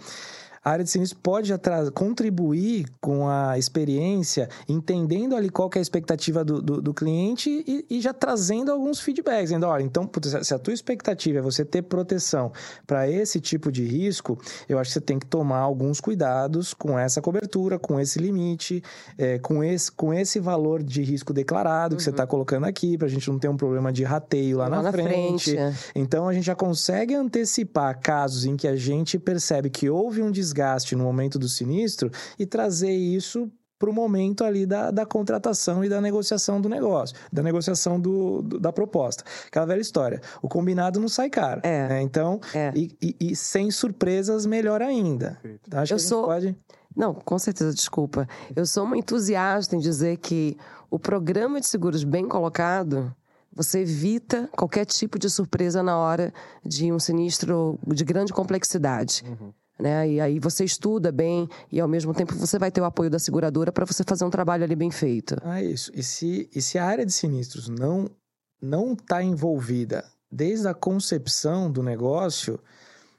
a área de sinistro pode contribuir com a experiência, entendendo ali qual é a expectativa do, do, do cliente e, e, já trazendo alguns feedbacks. Dizendo, olha, então, se a tua expectativa é você ter proteção para esse tipo de risco, eu acho que você tem que tomar alguns cuidados com essa cobertura, com esse limite, é, com, esse, com esse valor de risco declarado uhum. que você está colocando aqui, para a gente não ter um problema de rateio lá, lá na, na, frente. frente é. Então, a gente já consegue antecipar casos em que a gente percebe que houve um desgaste desgaste no momento do sinistro e trazer isso para o momento ali da, da contratação e da negociação do negócio, da negociação do, do da proposta. Aquela velha história. O combinado não sai caro. É. Né? Então, é. E, e, e, sem surpresas, melhor ainda. Então, acho Eu que a sou... pode. Não, com certeza, desculpa. Eu sou uma entusiasta em dizer que o programa de seguros bem colocado você evita qualquer tipo de surpresa na hora de um sinistro de grande complexidade. Uhum né? E aí você estuda bem e ao mesmo tempo você vai ter o apoio da seguradora para você fazer um trabalho ali bem feito. Ah, isso. E se, e se a área de sinistros não não está envolvida desde a concepção do negócio,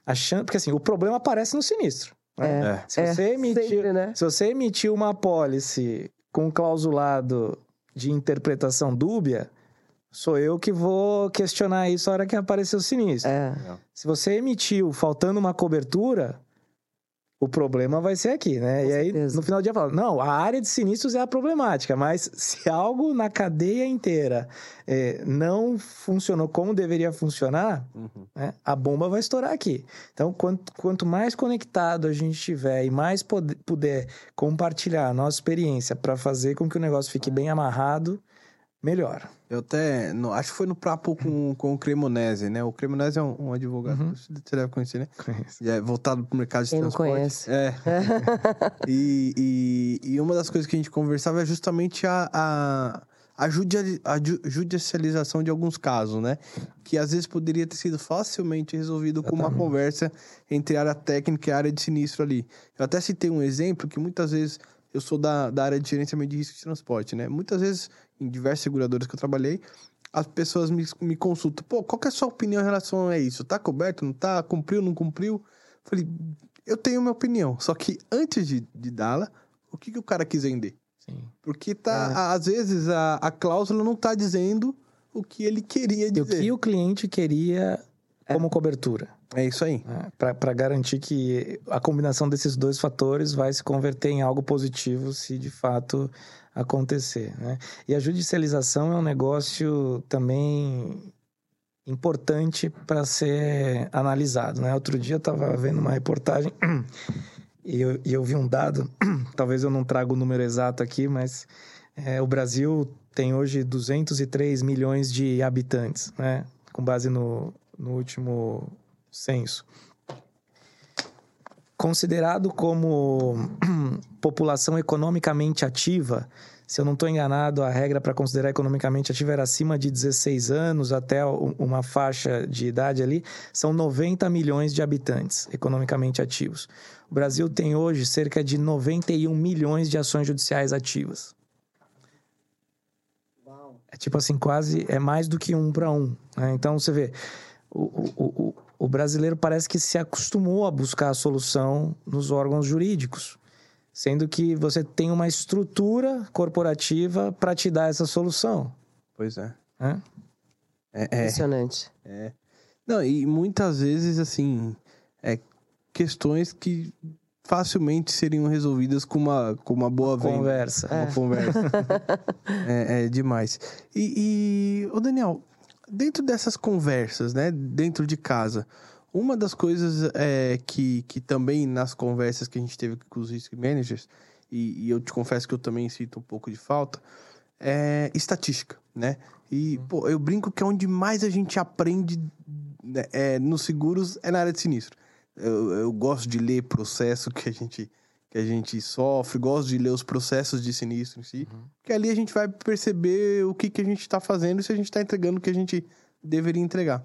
achando porque assim o problema aparece no sinistro. Né? É, se você é, emitir, sempre, né? se você emitir uma apólice com clausulado de interpretação dúbia, sou eu que vou questionar isso na hora que aparecer o sinistro. É. Se você emitiu faltando uma cobertura, o problema vai ser aqui, né? Com e aí, no final do dia, fala: não, a área de sinistros é a problemática, mas se algo na cadeia inteira é, não funcionou como deveria funcionar, uhum. né, a bomba vai estourar aqui. Então, quanto, quanto mais conectado a gente estiver e mais poder, puder compartilhar a nossa experiência para fazer com que o negócio fique bem amarrado, melhor. Eu até, no, acho que foi no papo com, com o Cremonese, né? O Cremonese é um, um advogado, uhum. você deve conhecer, né? Conheço. É voltado para o mercado de Quem transporte. Não conhece. É. e, e, e, uma das coisas que a gente conversava é justamente a, a, a, a judicialização de alguns casos, né? Que às vezes poderia ter sido facilmente resolvido Exatamente. com uma conversa entre a área técnica e a área de sinistro ali. Eu até citei um exemplo que muitas vezes eu sou da, da área de gerenciamento de risco de transporte, né? Muitas vezes, em diversas seguradoras que eu trabalhei, as pessoas me, me consultam, pô, qual é a sua opinião em relação a isso? Tá coberto, não tá? Cumpriu, não cumpriu? Falei, eu tenho minha opinião, só que antes de, de dá-la, o que, que o cara quis vender? Sim. Porque tá, é. às vezes a, a cláusula não tá dizendo o que ele queria dizer. E o que o cliente queria como é. cobertura. É isso aí. É, para garantir que a combinação desses dois fatores vai se converter em algo positivo se de fato acontecer. Né? E a judicialização é um negócio também importante para ser analisado. Né? Outro dia eu estava vendo uma reportagem e eu, e eu, vi um dado, talvez eu não traga o número exato aqui, mas é, o Brasil tem hoje 203 milhões de habitantes, né? com base no, no último censo. Considerado como população economicamente ativa, se eu não estou enganado, a regra para considerar economicamente ativa era acima de 16 anos até uma faixa de idade ali, são 90 milhões de habitantes economicamente ativos. O Brasil tem hoje cerca de 91 milhões de ações judiciais ativas. É tipo assim, quase é mais do que um para um. Né? Então você vê, o, o, o, brasileiro parece que se acostumou a buscar a solução nos órgãos jurídicos, sendo que você tem uma estrutura corporativa para te dar essa solução. Pois é. É, é, é Impressionante. É. Não, e muitas vezes, assim, é questões que facilmente seriam resolvidas com uma, com uma boa uma conversa. Uma é. conversa. é, é demais. E, e, ô Daniel, dentro dessas conversas, né, dentro de casa, uma das coisas é, que, que também nas conversas que a gente teve com os risk managers, e, e, eu te confesso que eu também sinto um pouco de falta, é estatística, né? E, uhum. pô, eu brinco que é onde mais a gente aprende né, é, nos seguros é na área de sinistro. Eu, eu gosto de ler processo que a gente que a gente sofre, gosto de ler os processos de sinistro em si, uhum. que ali a gente vai perceber o que, que a gente está fazendo e se a gente está entregando o que a gente deveria entregar.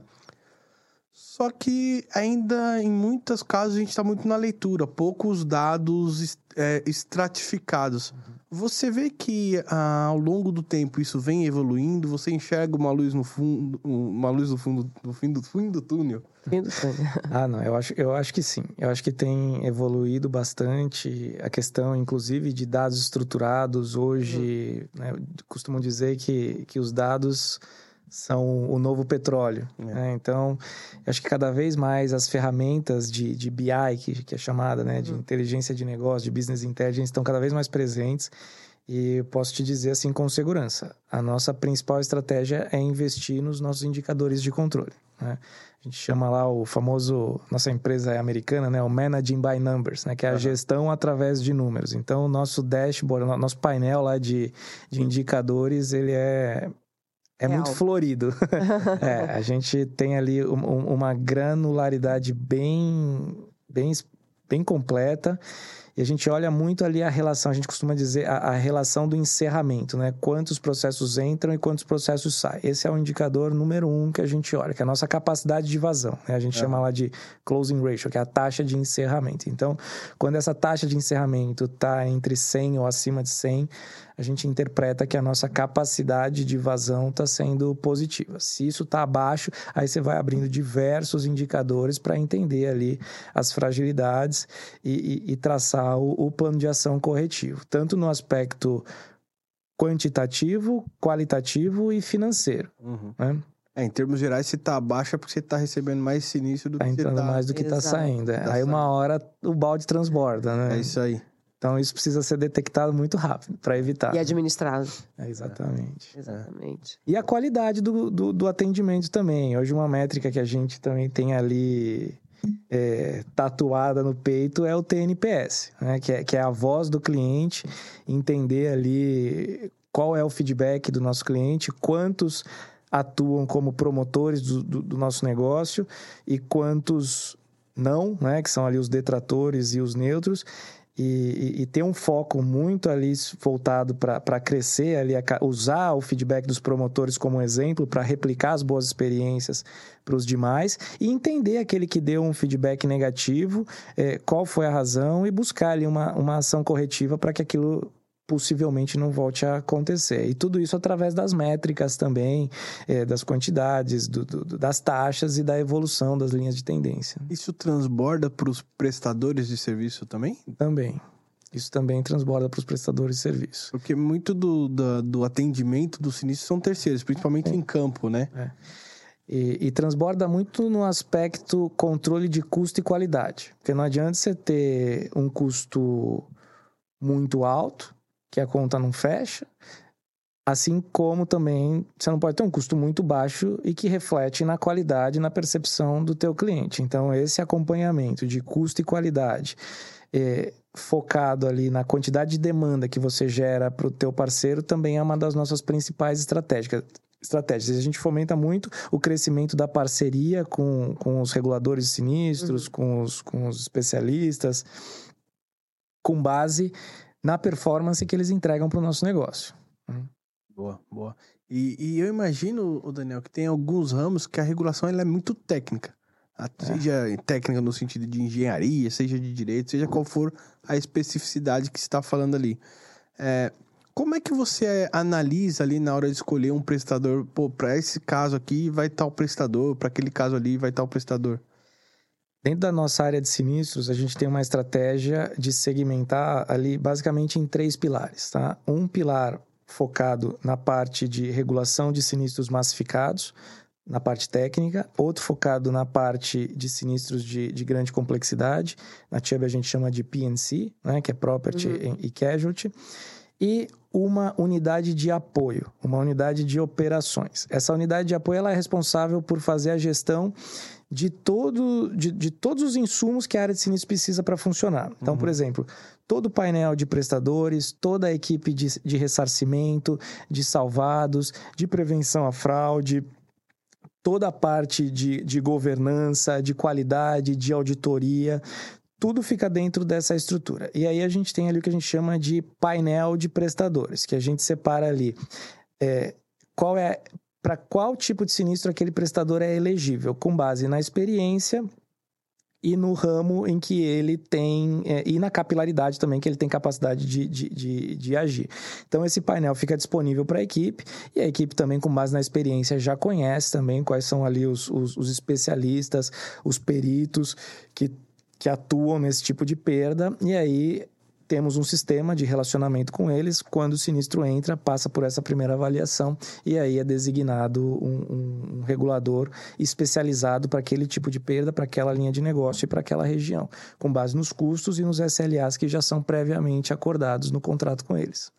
Só que ainda em muitos casos a gente está muito na leitura, poucos dados é, estratificados. Uhum. Você vê que ah, ao longo do tempo isso vem evoluindo, você enxerga uma luz no fundo, uma luz no fundo, no fim do, fim do túnel. Fim do túnel. ah, não, eu acho, eu acho que sim. Eu acho que tem evoluído bastante a questão, inclusive, de dados estruturados. Hoje, uhum. né, costumo dizer que, que os dados são o novo petróleo. É. Né? Então, acho que cada vez mais as ferramentas de, de BI, que, que é chamada, né, de uhum. inteligência de negócio, de business intelligence, estão cada vez mais presentes. E posso te dizer assim com segurança, a nossa principal estratégia é investir nos nossos indicadores de controle. Né? A gente chama lá o famoso, nossa empresa é americana, né? O Managing by Numbers, né? Que é a uhum. gestão através de números. Então, o nosso dashboard, o nosso painel lá de, de indicadores, ele é é Real. muito florido. é, a gente tem ali um, uma granularidade bem, bem, bem completa. E a gente olha muito ali a relação, a gente costuma dizer a, a, relação do encerramento, né? Quantos processos entram e quantos processos saem. Esse é o indicador número um que a gente olha, que é a nossa capacidade de vazão. Né? A gente é. chama lá de closing ratio, que é a taxa de encerramento. Então, quando essa taxa de encerramento está entre 100 ou acima de 100, a gente interpreta que a nossa capacidade de vazão está sendo positiva. Se isso está abaixo, aí você vai abrindo diversos indicadores para entender ali as fragilidades e, e, e traçar o, o plano de ação corretivo, tanto no aspecto quantitativo, qualitativo e financeiro. Uhum. Né? É, em termos gerais, se tá abaixo é porque você tá recebendo mais sinistro do tá que você tá... mais do que tá Exato. tá saindo. É. Tá aí uma hora o balde transborda, né? É isso aí. Então isso precisa ser detectado muito rápido para evitar. E administrado. É, exatamente. É. Exatamente. E a qualidade do, do, do, atendimento também. Hoje uma métrica que a gente também tem ali é, tatuada no peito é o TNPS, né? que, é, que é a voz do cliente, entender ali qual é o feedback do nosso cliente, quantos atuam como promotores do, do, do nosso negócio e quantos não, né, que são ali os detratores e os neutros, e, e, ter um foco muito ali voltado para crescer, ali, usar o feedback dos promotores como exemplo para replicar as boas experiências para os demais e entender aquele que deu um feedback negativo, é, qual foi a razão e buscar ali uma, uma ação corretiva para que aquilo possivelmente não volte a acontecer. E tudo isso através das métricas também, é, das quantidades, do, do, das taxas e da evolução das linhas de tendência. Isso transborda para os prestadores de serviço também? Também. Isso também transborda para os prestadores de serviço. Porque muito do, do, do atendimento do sinistro são terceiros, principalmente é. em campo, né? É. E, e, transborda muito no aspecto controle de custo e qualidade. Porque não adianta você ter um custo muito alto que a conta não fecha. Assim como também você não pode ter um custo muito baixo e que reflete na qualidade, na percepção do teu cliente. Então, esse acompanhamento de custo e qualidade, é, focado ali na quantidade de demanda que você gera para o teu parceiro, também é uma das nossas principais estratégias. Estratégias. A gente fomenta muito o crescimento da parceria com, com os reguladores sinistros, uhum. com, os, com os especialistas, com base na performance que eles entregam para o nosso negócio. Boa, boa. E, e, eu imagino, o Daniel, que tem alguns ramos que a regulação ela é muito técnica. É. Seja técnica no sentido de engenharia, seja de direito, seja qual for a especificidade que está falando ali. É, como é que você analisa ali na hora de escolher um prestador? Pô, para esse caso aqui vai tal prestador, para aquele caso ali vai tal prestador. Dentro da nossa área de sinistros, a gente tem uma estratégia de segmentar ali basicamente em três pilares, tá? Um pilar focado na parte de regulação de sinistros massificados, na parte técnica, outro focado na parte de sinistros de, de grande complexidade, na TIAB a gente chama de PNC, né, que é Property uhum. e Casualty, e uma unidade de apoio, uma unidade de operações. Essa unidade de apoio ela é responsável por fazer a gestão de, todo, de, de todos os insumos que a área de sinistro precisa para funcionar. Então, uhum. por exemplo, todo o painel de prestadores, toda a equipe de, de ressarcimento, de salvados, de prevenção à fraude, toda a parte de, de governança, de qualidade, de auditoria, tudo fica dentro dessa estrutura. E aí a gente tem ali o que a gente chama de painel de prestadores, que a gente separa ali é, qual é para qual tipo de sinistro aquele prestador é elegível, com base na experiência e no ramo em que ele tem, é, e na capilaridade também, que ele tem capacidade de, de, de, de agir. Então, esse painel fica disponível para a equipe, e a equipe também, com base na experiência, já conhece também quais são ali os, os, os especialistas, os peritos que, que atuam nesse tipo de perda, e aí temos um sistema de relacionamento com eles. Quando o sinistro entra, passa por essa primeira avaliação e aí é designado um, um, regulador especializado para aquele tipo de perda, para aquela linha de negócio e para aquela região, com base nos custos e nos SLAs que já são previamente acordados no contrato com eles.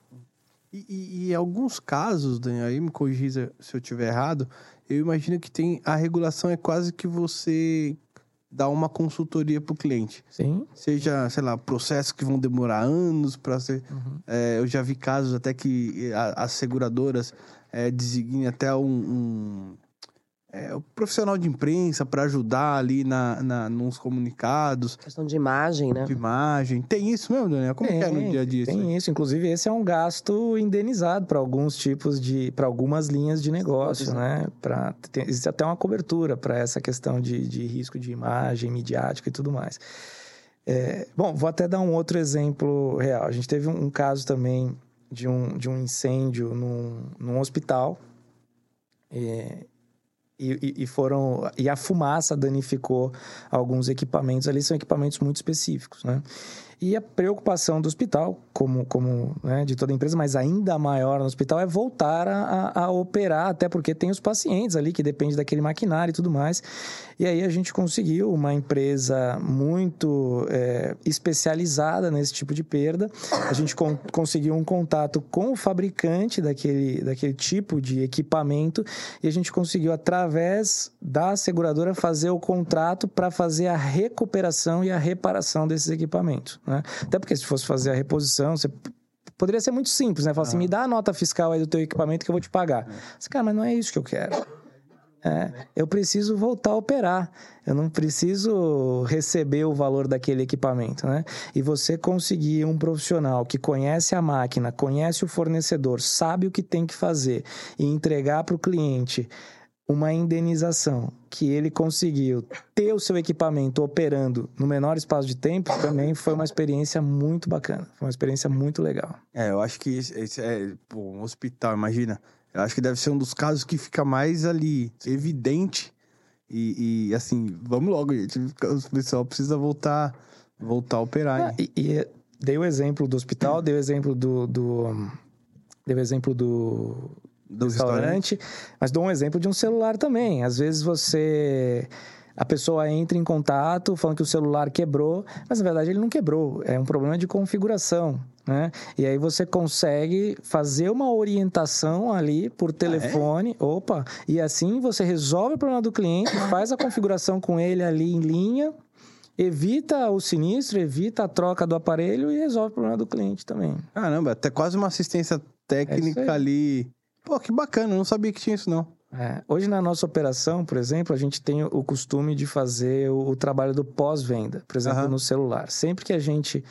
E alguns casos, Daniel, aí me corrija se eu estiver errado, eu imagino que tem a regulação é quase que você dar uma consultoria para o cliente. Sim. Seja, sei lá, processos que vão demorar anos para ser. Uhum. É, eu já vi casos até que as seguradoras é, designem até um, um é, o profissional de imprensa para ajudar ali na, na, nos comunicados. Questão de imagem, né? De imagem. Tem isso mesmo, Daniel? Como tem, é no dia a dia? Tem isso. Inclusive, esse é um gasto indenizado para alguns tipos de. para algumas linhas de negócio, né? Pra, tem, existe até uma cobertura para essa questão de, de risco de imagem, midiática e tudo mais. É, bom, vou até dar um outro exemplo real. A gente teve um, um caso também de um, de um incêndio num, num hospital. É, e, e, foram e a fumaça danificou alguns equipamentos. Ali são equipamentos muito específicos né e a preocupação do hospital, como, como né, de toda empresa, mas ainda maior no hospital, é voltar a, a, operar, até porque tem os pacientes ali que dependem daquele maquinário e tudo mais. E aí a gente conseguiu uma empresa muito é, especializada nesse tipo de perda. A gente con conseguiu um contato com o fabricante daquele, daquele tipo de equipamento e a gente conseguiu, através da seguradora, fazer o contrato para fazer a recuperação e a reparação desses equipamentos. Né? Até porque se fosse fazer a reposição, você poderia ser muito simples, né? Falar assim, me dá a nota fiscal aí do teu equipamento que eu vou te pagar. Mas, cara, mas não é isso que eu quero. É, eu preciso voltar a operar. Eu não preciso receber o valor daquele equipamento, né? E você conseguir um profissional que conhece a máquina, conhece o fornecedor, sabe o que tem que fazer e entregar para o cliente uma indenização que ele conseguiu ter o seu equipamento operando no menor espaço de tempo também foi uma experiência muito bacana. Foi uma experiência muito legal. É, eu acho que esse é pô, um hospital, imagina. Eu acho que deve ser um dos casos que fica mais ali evidente. E, e assim, vamos logo, gente. O pessoal precisa voltar, voltar a operar. Ah, e, e dei o exemplo do hospital, dei o exemplo do, do dei o exemplo do, do restaurante, restaurante, mas dou um exemplo de um celular também. Às vezes você a pessoa entra em contato falando que o celular quebrou, mas na verdade ele não quebrou, é um problema de configuração. Né? E aí você consegue fazer uma orientação ali por telefone, ah, é? opa, e assim você resolve o problema do cliente, faz a configuração com ele ali em linha, evita o sinistro, evita a troca do aparelho e resolve o problema do cliente também. Caramba, até quase uma assistência técnica é ali Pô, que bacana, eu não sabia que tinha isso não. É, hoje na nossa operação, por exemplo, a gente tem o costume de fazer o, o trabalho do pós-venda, por exemplo, uhum. no celular. Sempre que a gente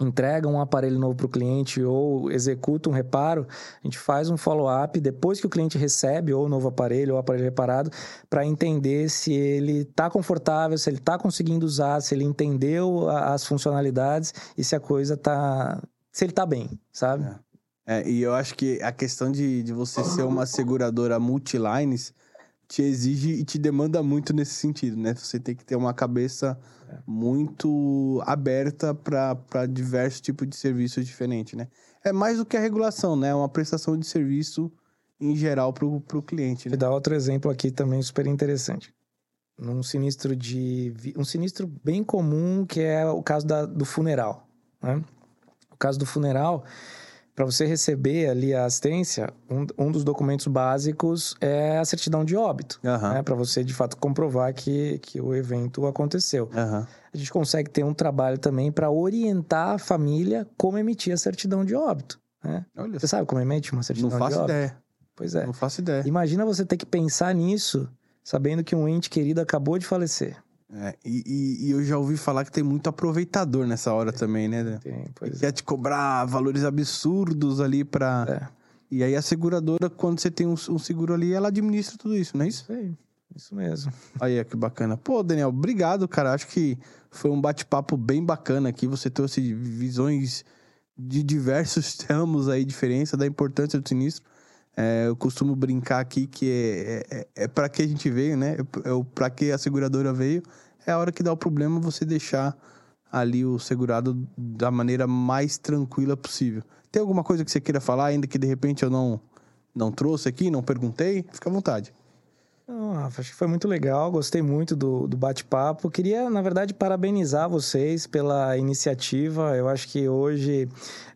entrega um aparelho novo para o cliente ou executa um reparo, a gente faz um follow-up depois que o cliente recebe ou o novo aparelho ou o aparelho reparado para entender se ele está confortável, se ele está conseguindo usar, se ele entendeu as funcionalidades e se a coisa está... se ele está bem, sabe? É. É, e eu acho que a questão de, de você ser uma seguradora multilines te exige e te demanda muito nesse sentido, né? Você tem que ter uma cabeça muito aberta para diversos tipos de serviços diferentes, né? É mais do que a regulação, né? É uma prestação de serviço em geral para o cliente. Né? Vou dar outro exemplo aqui também super interessante. Num sinistro de... Um sinistro bem comum que é o caso da, do funeral, né? O caso do funeral para você receber ali a assistência, um, um, dos documentos básicos é a certidão de óbito, uhum. né? Para você de fato comprovar que, que o evento aconteceu. Uhum. A gente consegue ter um trabalho também para orientar a família como emitir a certidão de óbito. Né? Olha, você sabe como emite uma certidão de óbito? Não faço ideia. Pois é. Não faço ideia. Imagina você ter que pensar nisso, sabendo que um ente querido acabou de falecer. É, e, e, eu já ouvi falar que tem muito aproveitador nessa hora também, né? Tem, pois Quer é. te cobrar valores absurdos ali pra. É. E aí a seguradora, quando você tem um, um, seguro ali, ela administra tudo isso, não é isso? Isso aí. Isso mesmo. Aí, que bacana. Pô, Daniel, obrigado, cara. Acho que foi um bate-papo bem bacana aqui. Você trouxe visões de diversos ramos aí, diferença da importância do sinistro. É, eu costumo brincar aqui que é, é, é para que a gente veio, né? É, para que a seguradora veio. É a hora que dá o problema você deixar ali o segurado da maneira mais tranquila possível. Tem alguma coisa que você queira falar, ainda que de repente eu não, não trouxe aqui, não perguntei? Fica à vontade. Não, acho que foi muito legal, gostei muito do, do bate-papo. Queria, na verdade, parabenizar vocês pela iniciativa. Eu acho que hoje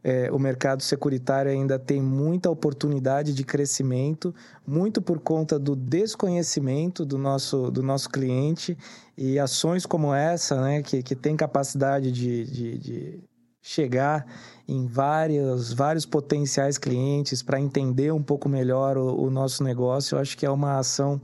é, o mercado securitário ainda tem muita oportunidade de crescimento, muito por conta do desconhecimento do nosso, do nosso cliente e ações como essa, né, que, que tem capacidade de, de, de chegar em vários, vários potenciais clientes para entender um pouco melhor o, o, nosso negócio. Eu acho que é uma ação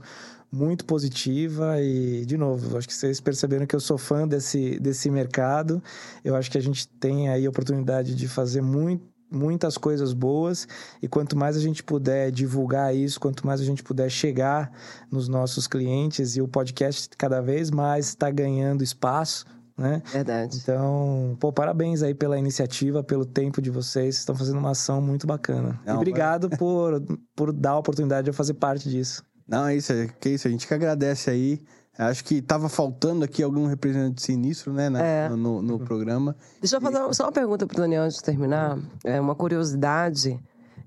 muito positiva e, de novo, acho que vocês perceberam que eu sou fã desse, desse mercado. Eu acho que a gente tem aí a oportunidade de fazer muito muitas coisas boas e quanto mais a gente puder divulgar isso, quanto mais a gente puder chegar nos nossos clientes e o podcast cada vez mais está ganhando espaço né? Verdade. Então, pô, parabéns aí pela iniciativa, pelo tempo de vocês. Estão fazendo uma ação muito bacana. Não, e obrigado mas... por, por dar a oportunidade de eu fazer parte disso. Não, é isso, é, que isso. A gente que agradece aí. Acho que estava faltando aqui algum representante sinistro, né, na, é. no, no, programa. Deixa eu fazer e... só uma pergunta para o Daniel antes de terminar. É uma curiosidade,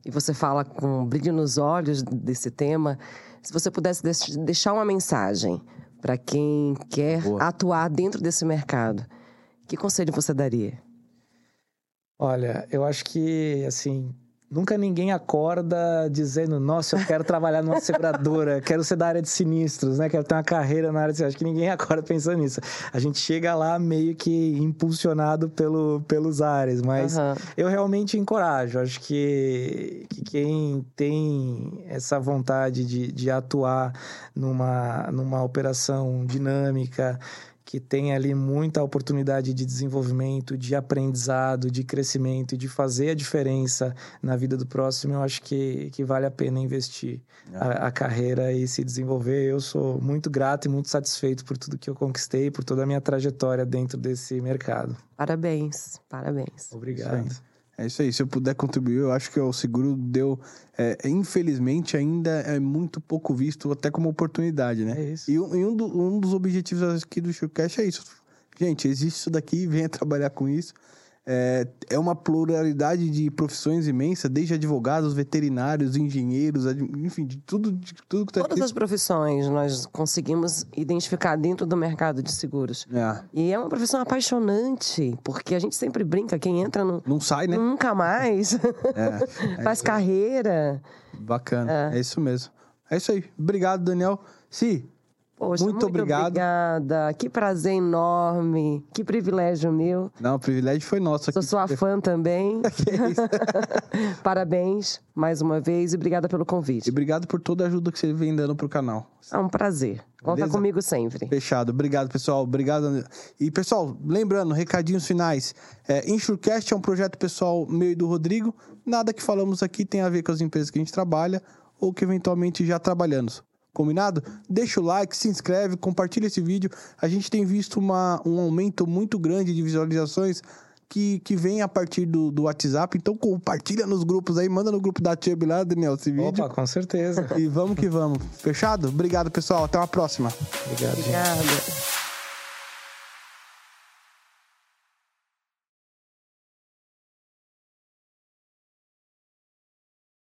e você fala com um brilho nos olhos desse tema. Se você pudesse deixar uma mensagem para quem quer Boa. atuar dentro desse mercado, que conselho você daria? Olha, eu acho que, assim, nunca ninguém acorda dizendo, nossa, eu quero trabalhar numa seguradora, quero ser da área de sinistros, né? Quero ter uma carreira na área de sinistros. Acho que ninguém acorda pensando nisso. A gente chega lá meio que impulsionado pelo, pelos ares, mas uhum. eu realmente encorajo. Acho que, que quem tem essa vontade de, de atuar numa, numa operação dinâmica, que tem ali muita oportunidade de desenvolvimento, de aprendizado, de crescimento, de fazer a diferença na vida do próximo, eu acho que, que vale a pena investir é. a, a, carreira e se desenvolver. Eu sou muito grato e muito satisfeito por tudo que eu conquistei, por toda a minha trajetória dentro desse mercado. Parabéns, parabéns. Obrigado. É isso aí. Se eu puder contribuir, eu acho que o seguro deu. É, infelizmente, ainda é muito pouco visto, até como oportunidade, né? É isso. E, um, e um, do, um, dos objetivos aqui do Showcast é isso. Gente, existe isso daqui, venha trabalhar com isso. É, é uma pluralidade de profissões imensa, desde advogados, veterinários, engenheiros, enfim, de tudo, de tudo que está Todas as profissões nós conseguimos identificar dentro do mercado de seguros. É. E é uma profissão apaixonante, porque a gente sempre brinca, quem entra no. Não sai, né? Nunca mais. É, é Faz carreira. Bacana, é. é isso mesmo. É isso aí. Obrigado, Daniel. Si, Poxa, muito, muito obrigado. Obrigada. Que prazer enorme. Que privilégio meu. Não, o privilégio foi nosso. Sou sua fã também. Parabéns mais uma vez e obrigada pelo convite. E obrigado por toda a ajuda que você vem dando pro canal. É um prazer. Conta Beleza? comigo sempre. Fechado. Obrigado, pessoal. Obrigado. E, pessoal, lembrando, recadinhos finais. É, Insurecast é um projeto pessoal meu e do Rodrigo. Nada que falamos aqui tem a ver com as empresas que a gente trabalha ou que eventualmente já trabalhamos. Combinado? Deixa o like, se inscreve, compartilha esse vídeo. A gente tem visto uma, um aumento muito grande de visualizações que, que vem a partir do, do WhatsApp. Então compartilha nos grupos aí, manda no grupo da Tube lá, Daniel, esse vídeo. Opa, com certeza. E vamos que vamos. Fechado? Obrigado, pessoal. Até uma próxima. Obrigado. Obrigada.